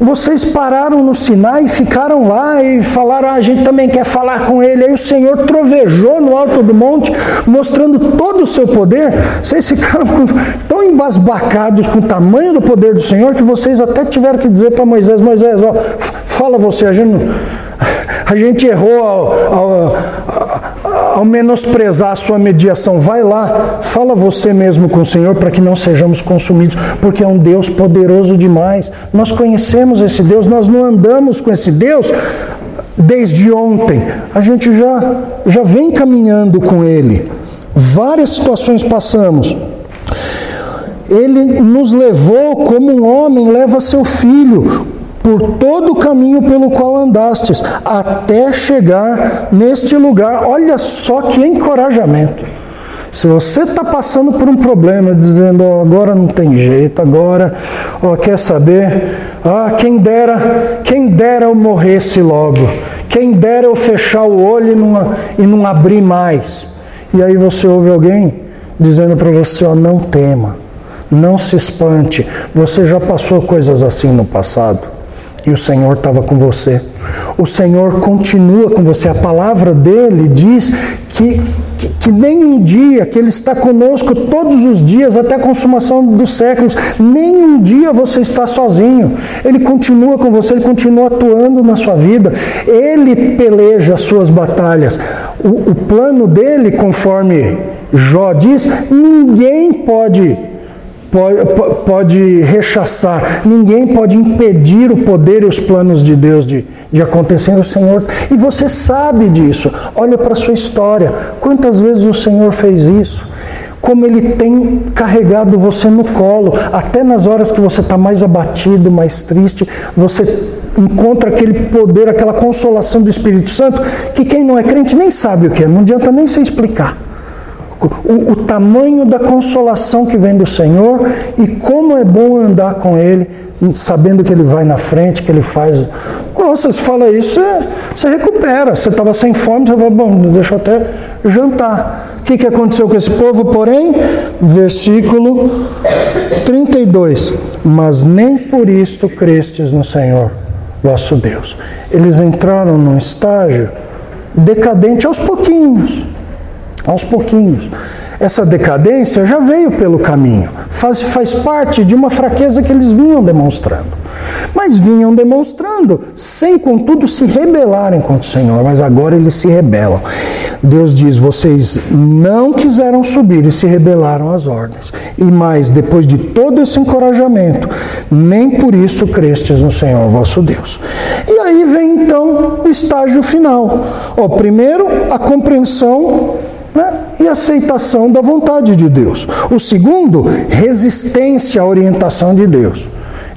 vocês pararam no Sinai e ficaram lá e falaram: ah, a gente também quer falar com ele. Aí o Senhor trovejou no alto do monte, mostrando todo o seu poder. Vocês ficaram tão embasbacados com o tamanho do poder do Senhor que vocês até tiveram que dizer para Moisés: Moisés, ó, fala você, a gente, a gente errou ao, menosprezar a sua mediação, vai lá, fala você mesmo com o Senhor para que não sejamos consumidos, porque é um Deus poderoso demais. Nós conhecemos esse Deus, nós não andamos com esse Deus desde ontem, a gente já, já vem caminhando com Ele. Várias situações passamos. Ele nos levou como um homem leva seu filho, por todo o caminho pelo qual andastes, até chegar neste lugar. Olha só que encorajamento. Se você está passando por um problema, dizendo oh, agora não tem jeito, agora oh, quer saber? Ah, quem dera, quem dera eu morresse logo, quem dera eu fechar o olho e não, e não abrir mais. E aí você ouve alguém dizendo para você: oh, não tema, não se espante, você já passou coisas assim no passado e o Senhor estava com você. O Senhor continua com você. A palavra dele diz que, que, que, nem um dia, que Ele está conosco todos os dias até a consumação dos séculos, nem um dia você está sozinho. Ele continua com você, Ele continua atuando na sua vida. Ele peleja as suas batalhas. O, o plano dele, conforme Jó diz, ninguém pode pode, pode rechaçar, ninguém pode impedir o poder e os planos de Deus de, de acontecer no Senhor. E você sabe disso. Olha para a sua história. Quantas vezes o Senhor fez isso? Como Ele tem carregado você no colo, até nas horas que você está mais abatido, mais triste, você encontra aquele poder, aquela consolação do Espírito Santo, que quem não é crente nem sabe o que é, não adianta nem se explicar o, o tamanho da consolação que vem do Senhor e como é bom andar com Ele, sabendo que Ele vai na frente, que Ele faz. Nossa, se fala isso, você, você recupera. Você estava sem fome, você fala, bom, deixa eu até jantar. O que, que aconteceu com esse povo, porém? Versículo 32. Mas nem por isto crestes no Senhor, vosso Deus. Eles entraram num estágio decadente aos pouquinhos aos pouquinhos. Essa decadência já veio pelo caminho, faz, faz parte de uma fraqueza que eles vinham demonstrando. Mas vinham demonstrando, sem contudo se rebelarem contra o Senhor, mas agora eles se rebelam. Deus diz: vocês não quiseram subir e se rebelaram às ordens. E mais, depois de todo esse encorajamento, nem por isso crestes no Senhor vosso Deus. E aí vem então o estágio final. Ó, primeiro, a compreensão né? e aceitação da vontade de Deus. O segundo, resistência à orientação de Deus.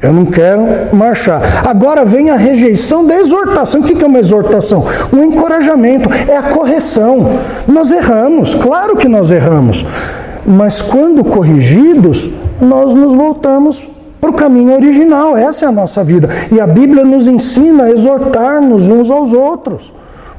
Eu não quero marchar. Agora vem a rejeição da exortação. O que é uma exortação? Um encorajamento, é a correção. Nós erramos, claro que nós erramos. Mas quando corrigidos, nós nos voltamos para o caminho original. Essa é a nossa vida. E a Bíblia nos ensina a exortar-nos uns aos outros.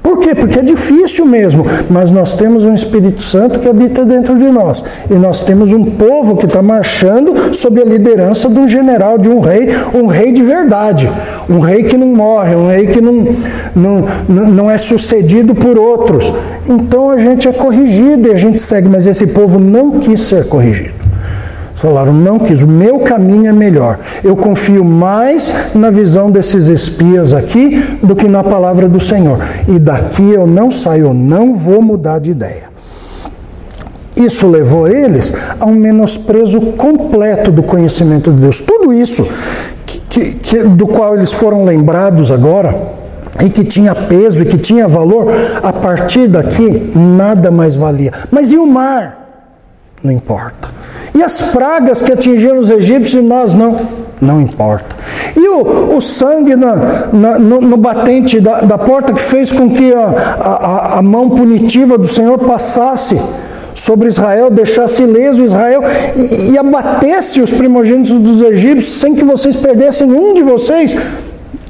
Por quê? Porque é difícil mesmo, mas nós temos um Espírito Santo que habita dentro de nós. E nós temos um povo que está marchando sob a liderança de um general, de um rei, um rei de verdade. Um rei que não morre, um rei que não, não, não é sucedido por outros. Então a gente é corrigido e a gente segue, mas esse povo não quis ser corrigido. Falaram, não quis, o meu caminho é melhor. Eu confio mais na visão desses espias aqui do que na palavra do Senhor. E daqui eu não saio, eu não vou mudar de ideia. Isso levou eles a um menosprezo completo do conhecimento de Deus. Tudo isso que, que, que, do qual eles foram lembrados agora, e que tinha peso e que tinha valor, a partir daqui nada mais valia. Mas e o mar? Não importa. E as pragas que atingiram os egípcios e nós não? Não importa. E o, o sangue na, na, no, no, batente da, da, porta que fez com que a, a, a mão punitiva do Senhor passasse sobre Israel, deixasse ileso Israel e, e abatesse os primogênitos dos egípcios sem que vocês perdessem um de vocês,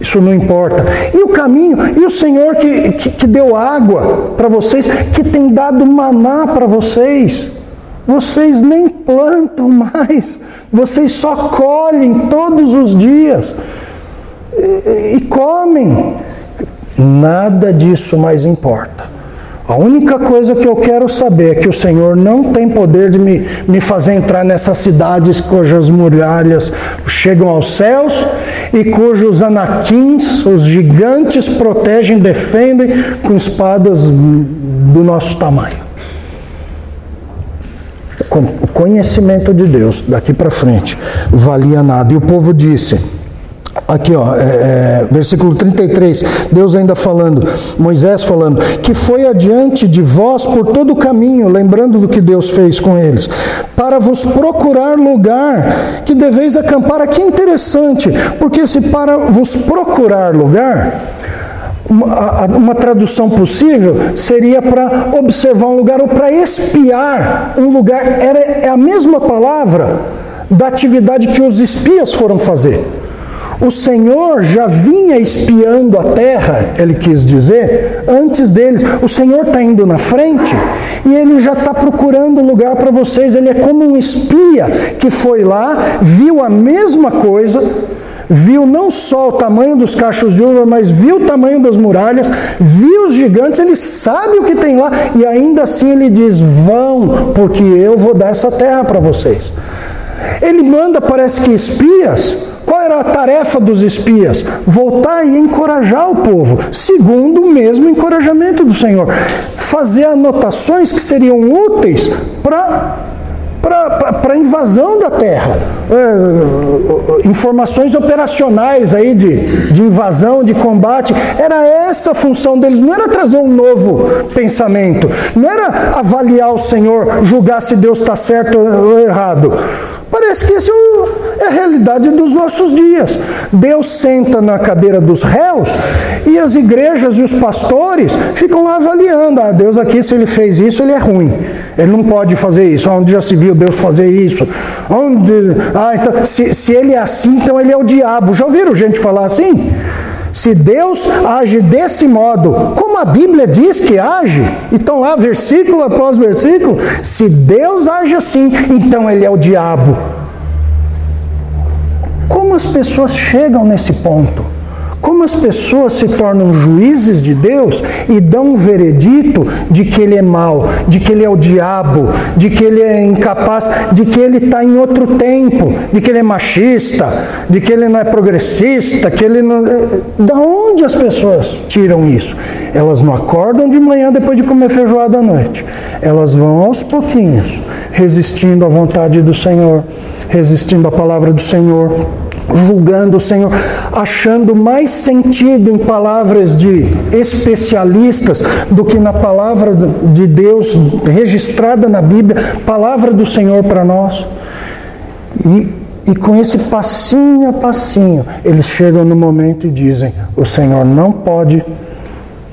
isso não importa. E o caminho, e o Senhor que, que, que deu água para vocês, que tem dado maná para vocês. Vocês nem plantam mais, vocês só colhem todos os dias e, e comem. Nada disso mais importa. A única coisa que eu quero saber é que o Senhor não tem poder de me, me fazer entrar nessas cidades cujas muralhas chegam aos céus e cujos anaquins, os gigantes, protegem, defendem com espadas do nosso tamanho o conhecimento de Deus daqui para frente valia nada. E o povo disse: Aqui, ó, é, é, versículo 33, Deus ainda falando, Moisés falando, que foi adiante de vós por todo o caminho, lembrando do que Deus fez com eles, para vos procurar lugar que deveis acampar. Aqui é interessante, porque se para vos procurar lugar, uma, uma tradução possível seria para observar um lugar ou para espiar um lugar, era, é a mesma palavra da atividade que os espias foram fazer. O Senhor já vinha espiando a terra, ele quis dizer, antes deles. O Senhor está indo na frente e ele já está procurando lugar para vocês. Ele é como um espia que foi lá, viu a mesma coisa, viu não só o tamanho dos cachos de uva, mas viu o tamanho das muralhas, viu os gigantes, ele sabe o que tem lá e ainda assim ele diz: Vão, porque eu vou dar essa terra para vocês. Ele manda, parece que espias qual era a tarefa dos espias? Voltar e encorajar o povo, segundo o mesmo encorajamento do Senhor. Fazer anotações que seriam úteis para para a invasão da terra. É, informações operacionais aí de, de invasão, de combate. Era essa a função deles, não era trazer um novo pensamento, não era avaliar o Senhor, julgar se Deus está certo ou errado. Parece que essa é, é a realidade dos nossos dias. Deus senta na cadeira dos réus e as igrejas e os pastores ficam lá avaliando. Ah, Deus aqui, se ele fez isso, ele é ruim. Ele não pode fazer isso. Onde já se viu Deus fazer isso? Onde... Ah, então, se, se ele é assim, então ele é o diabo. Já ouviram gente falar assim? Se Deus age desse modo, como a Bíblia diz que age, então lá versículo após versículo, se Deus age assim, então ele é o diabo. Como as pessoas chegam nesse ponto? Como as pessoas se tornam juízes de Deus e dão um veredito de que ele é mau, de que ele é o diabo, de que ele é incapaz, de que ele está em outro tempo, de que ele é machista, de que ele não é progressista, que ele não. Da onde as pessoas tiram isso? Elas não acordam de manhã depois de comer feijoada à noite. Elas vão aos pouquinhos, resistindo à vontade do Senhor, resistindo à palavra do Senhor julgando o Senhor, achando mais sentido em palavras de especialistas do que na palavra de Deus registrada na Bíblia, palavra do Senhor para nós. E, e com esse passinho a passinho, eles chegam no momento e dizem: o Senhor não pode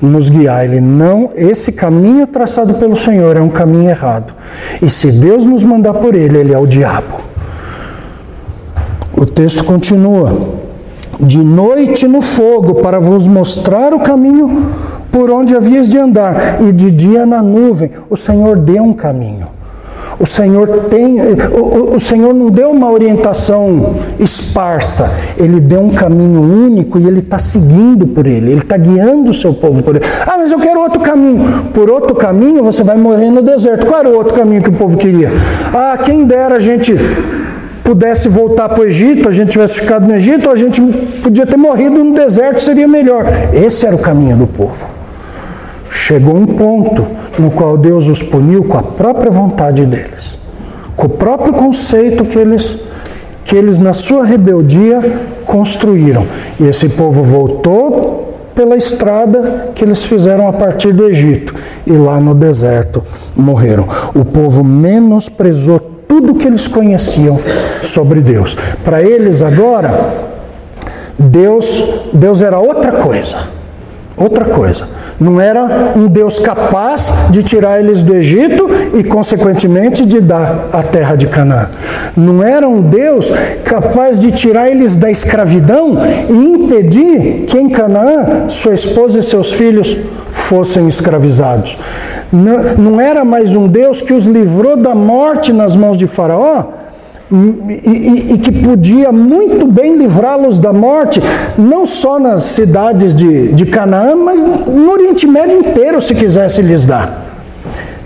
nos guiar. Ele não, esse caminho traçado pelo Senhor é um caminho errado. E se Deus nos mandar por ele, ele é o diabo. O texto continua: De noite no fogo, para vos mostrar o caminho por onde havias de andar, e de dia na nuvem. O Senhor deu um caminho. O Senhor tem, o, o, Senhor não deu uma orientação esparsa, Ele deu um caminho único e Ele está seguindo por ele, Ele está guiando o seu povo por ele. Ah, mas eu quero outro caminho. Por outro caminho você vai morrer no deserto. Qual era o outro caminho que o povo queria? Ah, quem dera a gente pudesse voltar para o Egito, a gente tivesse ficado no Egito, a gente podia ter morrido no deserto, seria melhor. Esse era o caminho do povo. Chegou um ponto no qual Deus os puniu com a própria vontade deles, com o próprio conceito que eles, que eles na sua rebeldia construíram. E esse povo voltou pela estrada que eles fizeram a partir do Egito e lá no deserto morreram. O povo menosprezou tudo que eles conheciam sobre Deus. Para eles agora, Deus, Deus era outra coisa. Outra coisa. Não era um Deus capaz de tirar eles do Egito e, consequentemente, de dar a terra de Canaã. Não era um Deus capaz de tirar eles da escravidão e impedir que em Canaã sua esposa e seus filhos fossem escravizados. Não, era mais um Deus que os livrou da morte nas mãos de Faraó e, e, e que podia muito bem livrá-los da morte, não só nas cidades de, de Canaã, mas no Oriente Médio inteiro, se quisesse lhes dar.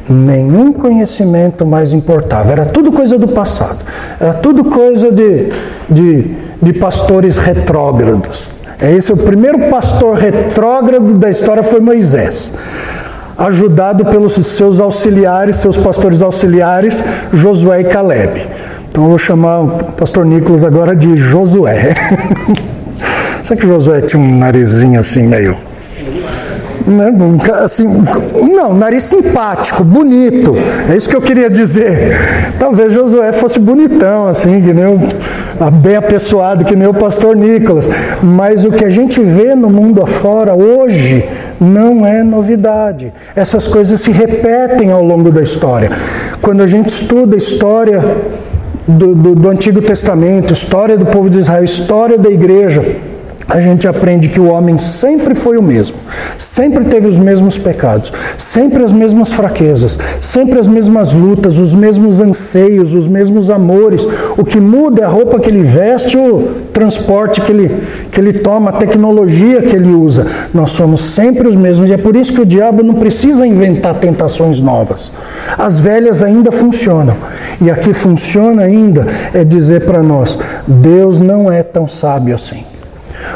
Nenhum conhecimento mais importava, era tudo coisa do passado, era tudo coisa de, de, de pastores retrógrados. É esse o primeiro pastor retrógrado da história foi Moisés ajudado pelos seus auxiliares, seus pastores auxiliares, Josué e Caleb. Então eu vou chamar o pastor Nicolas agora de Josué. Sabe que Josué tinha um narizinho assim meio né? Assim, não, nariz simpático, bonito. É isso que eu queria dizer. Talvez Josué fosse bonitão, assim, que nem o, bem apessoado, que nem o pastor Nicolas. Mas o que a gente vê no mundo afora hoje não é novidade. Essas coisas se repetem ao longo da história. Quando a gente estuda a história do, do, do Antigo Testamento, história do povo de Israel, história da igreja, a gente aprende que o homem sempre foi o mesmo, sempre teve os mesmos pecados, sempre as mesmas fraquezas, sempre as mesmas lutas, os mesmos anseios, os mesmos amores. O que muda é a roupa que ele veste, o transporte que ele, que ele toma, a tecnologia que ele usa. Nós somos sempre os mesmos e é por isso que o diabo não precisa inventar tentações novas. As velhas ainda funcionam. E a que funciona ainda é dizer para nós: Deus não é tão sábio assim.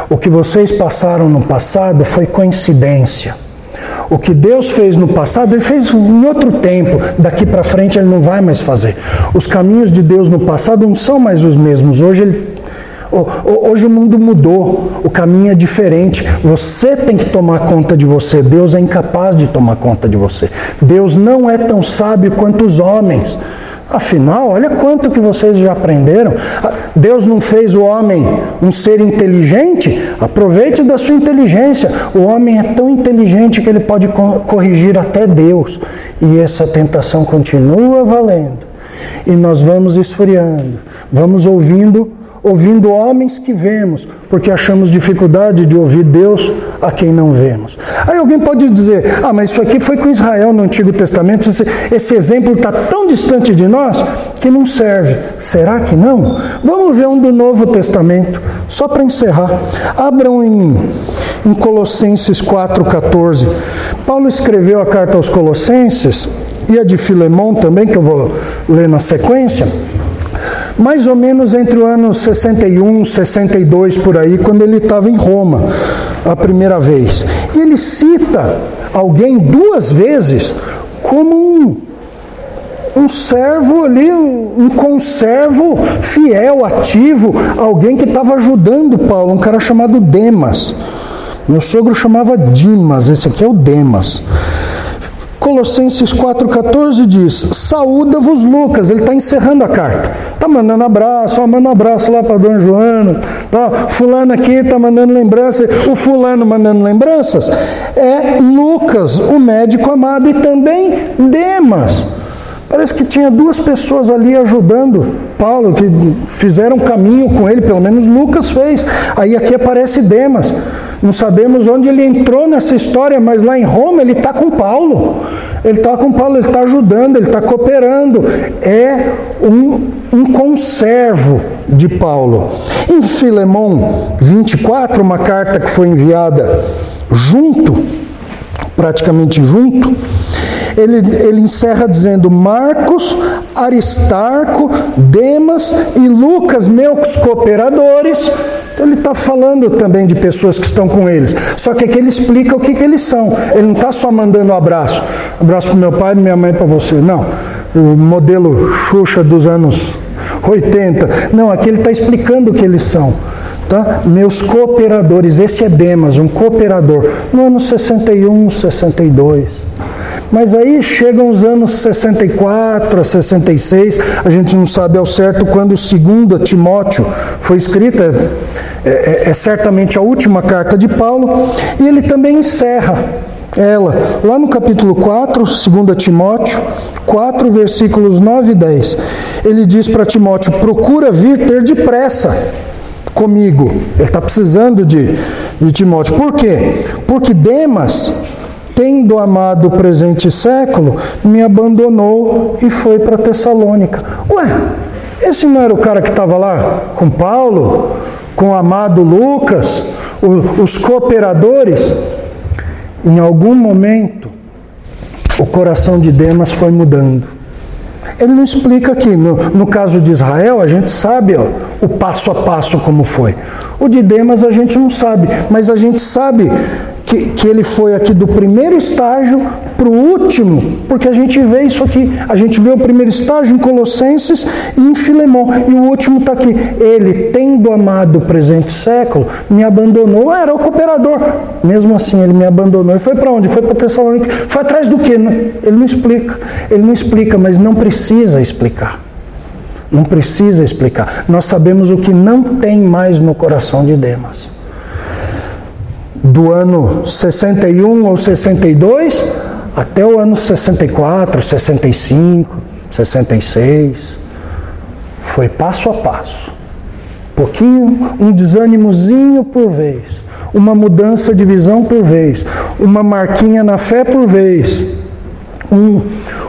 O que vocês passaram no passado foi coincidência. O que Deus fez no passado, Ele fez em outro tempo. Daqui para frente Ele não vai mais fazer. Os caminhos de Deus no passado não são mais os mesmos. Hoje Ele Hoje o mundo mudou, o caminho é diferente. Você tem que tomar conta de você. Deus é incapaz de tomar conta de você. Deus não é tão sábio quanto os homens. Afinal, olha quanto que vocês já aprenderam. Deus não fez o homem um ser inteligente? Aproveite da sua inteligência. O homem é tão inteligente que ele pode corrigir até Deus. E essa tentação continua valendo. E nós vamos esfriando, vamos ouvindo ouvindo homens que vemos, porque achamos dificuldade de ouvir Deus a quem não vemos. Aí alguém pode dizer: ah, mas isso aqui foi com Israel no Antigo Testamento, esse, esse exemplo está tão distante de nós que não serve. Será que não? Vamos ver um do Novo Testamento, só para encerrar. Abram em, em Colossenses 4,14. Paulo escreveu a carta aos Colossenses e a de Filemão também, que eu vou ler na sequência mais ou menos entre o ano 61, 62 por aí, quando ele estava em Roma a primeira vez. E ele cita alguém duas vezes como um, um servo ali, um conservo fiel, ativo, alguém que estava ajudando Paulo, um cara chamado Demas. Meu sogro chamava Dimas, esse aqui é o Demas. Colossenses 4,14 diz: Saúda-vos, Lucas. Ele está encerrando a carta. Está mandando abraço, ó, manda um abraço lá para Dona Joana. Tá, fulano aqui está mandando lembranças. O fulano mandando lembranças é Lucas, o médico amado, e também Demas. Parece que tinha duas pessoas ali ajudando Paulo, que fizeram caminho com ele, pelo menos Lucas fez. Aí aqui aparece Demas. Não sabemos onde ele entrou nessa história, mas lá em Roma ele está com Paulo. Ele está com Paulo, ele está ajudando, ele está cooperando. É um, um conservo de Paulo. Em Filemão 24, uma carta que foi enviada junto, praticamente junto, ele, ele encerra dizendo: Marcos, Aristarco, Demas e Lucas, meus cooperadores. Então ele está falando também de pessoas que estão com eles. Só que aqui ele explica o que, que eles são. Ele não está só mandando um abraço. Abraço para meu pai minha mãe para você. Não. O modelo Xuxa dos anos 80. Não, aqui ele está explicando o que eles são. Tá? Meus cooperadores, esse é Demas, um cooperador, no ano 61, 62. Mas aí chegam os anos 64 a 66, a gente não sabe ao certo quando o segundo Timóteo foi escrita, é, é, é certamente a última carta de Paulo, e ele também encerra ela, lá no capítulo 4, 2 Timóteo 4, versículos 9 e 10. Ele diz para Timóteo: procura vir ter depressa comigo. Ele está precisando de, de Timóteo. Por quê? Porque Demas tendo amado o presente século, me abandonou e foi para Tessalônica. Ué, esse não era o cara que estava lá com Paulo, com o amado Lucas, os cooperadores? Em algum momento, o coração de Demas foi mudando. Ele não explica aqui. No, no caso de Israel, a gente sabe ó, o passo a passo como foi. O de Demas a gente não sabe, mas a gente sabe que, que ele foi aqui do primeiro estágio para o último, porque a gente vê isso aqui. A gente vê o primeiro estágio em Colossenses e em Filemão, e o último está aqui. Ele, tendo amado o presente século, me abandonou. Era o cooperador. Mesmo assim, ele me abandonou. E foi para onde? Foi para Tessalônica. Foi atrás do quê? Ele não explica. Ele não explica, mas não precisa explicar. Não precisa explicar. Nós sabemos o que não tem mais no coração de Demas. Do ano 61 ou 62 até o ano 64, 65, 66. Foi passo a passo. Pouquinho, um desânimozinho por vez, uma mudança de visão por vez, uma marquinha na fé por vez um,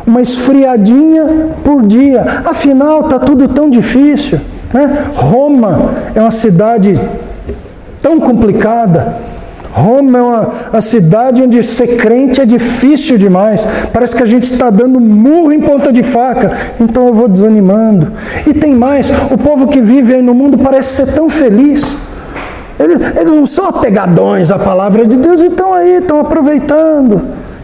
uma esfriadinha por dia. Afinal, está tudo tão difícil. Né? Roma é uma cidade tão complicada. Roma é uma, cidade onde ser crente é difícil demais. Parece que a gente está dando murro em ponta de faca. Então eu vou desanimando. E tem mais: o povo que vive aí no mundo parece ser tão feliz. Eles, eles não são apegadões à palavra de Deus e estão aí, estão aproveitando.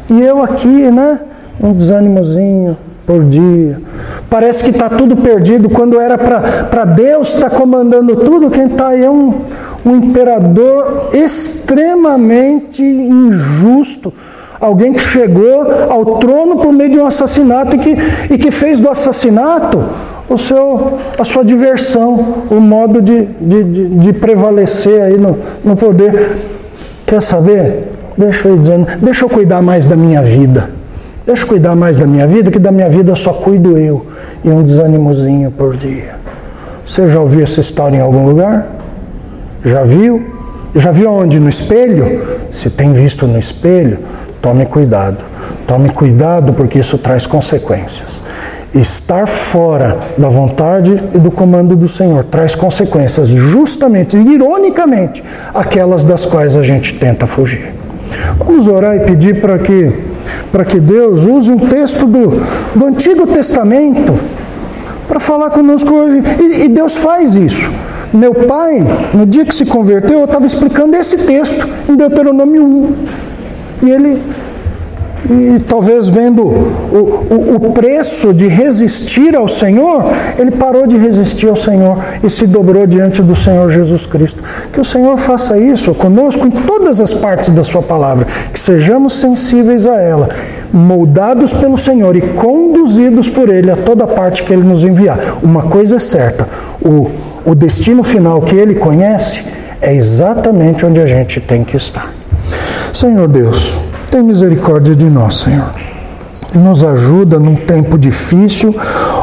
E eu aqui, né? um desânimozinho por dia. Parece que está tudo perdido quando era para Deus estar tá comandando tudo. Quem está aí é um, um imperador extremamente injusto. Alguém que chegou ao trono por meio de um assassinato e que, e que fez do assassinato o seu, a sua diversão, o modo de, de, de, de prevalecer aí no, no poder. Quer saber? Deixa eu, dizendo, deixa eu cuidar mais da minha vida. Deixa eu cuidar mais da minha vida, que da minha vida só cuido eu. E um desânimozinho por dia. Você já ouviu essa história em algum lugar? Já viu? Já viu onde? No espelho? Se tem visto no espelho, tome cuidado. Tome cuidado porque isso traz consequências. Estar fora da vontade e do comando do Senhor traz consequências, justamente, ironicamente, aquelas das quais a gente tenta fugir. Vamos orar e pedir para que, para que Deus use um texto do, do Antigo Testamento para falar conosco hoje. E, e Deus faz isso. Meu pai, no dia que se converteu, eu estava explicando esse texto em Deuteronômio 1. E ele e talvez vendo o, o, o, preço de resistir ao Senhor, ele parou de resistir ao Senhor e se dobrou diante do Senhor Jesus Cristo. Que o Senhor faça isso conosco em todas as partes da Sua palavra, que sejamos sensíveis a ela, moldados pelo Senhor e conduzidos por Ele a toda parte que Ele nos enviar. Uma coisa é certa: o, o destino final que Ele conhece é exatamente onde a gente tem que estar. Senhor Deus, tem misericórdia de nós, Senhor. Nos ajuda num tempo difícil,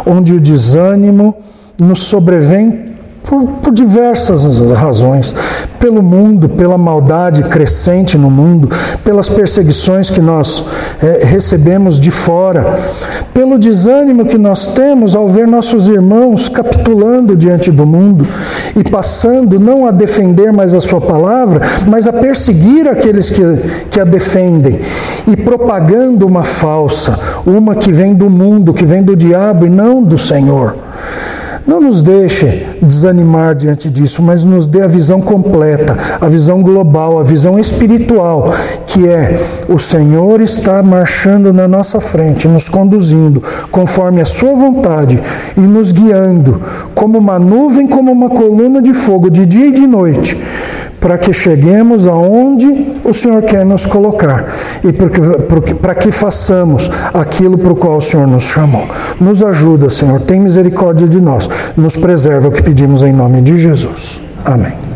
onde o desânimo nos sobrevém por, por, diversas razões. Pelo mundo, pela maldade crescente no mundo, pelas perseguições que nós é, recebemos de fora, pelo desânimo que nós temos ao ver nossos irmãos capitulando diante do mundo e passando não a defender mais a sua palavra, mas a perseguir aqueles que, que a defendem e propagando uma falsa, uma que vem do mundo, que vem do diabo e não do Senhor. Não nos deixe desanimar diante disso, mas nos dê a visão completa, a visão global, a visão espiritual, que é o Senhor está marchando na nossa frente, nos conduzindo conforme a Sua vontade e nos guiando, como uma nuvem, como uma coluna de fogo, de dia e de noite para que cheguemos aonde o Senhor quer nos colocar e para que façamos aquilo para o qual o Senhor nos chamou. Nos ajuda, Senhor, tem misericórdia de nós, nos preserva o que pedimos em nome de Jesus. Amém.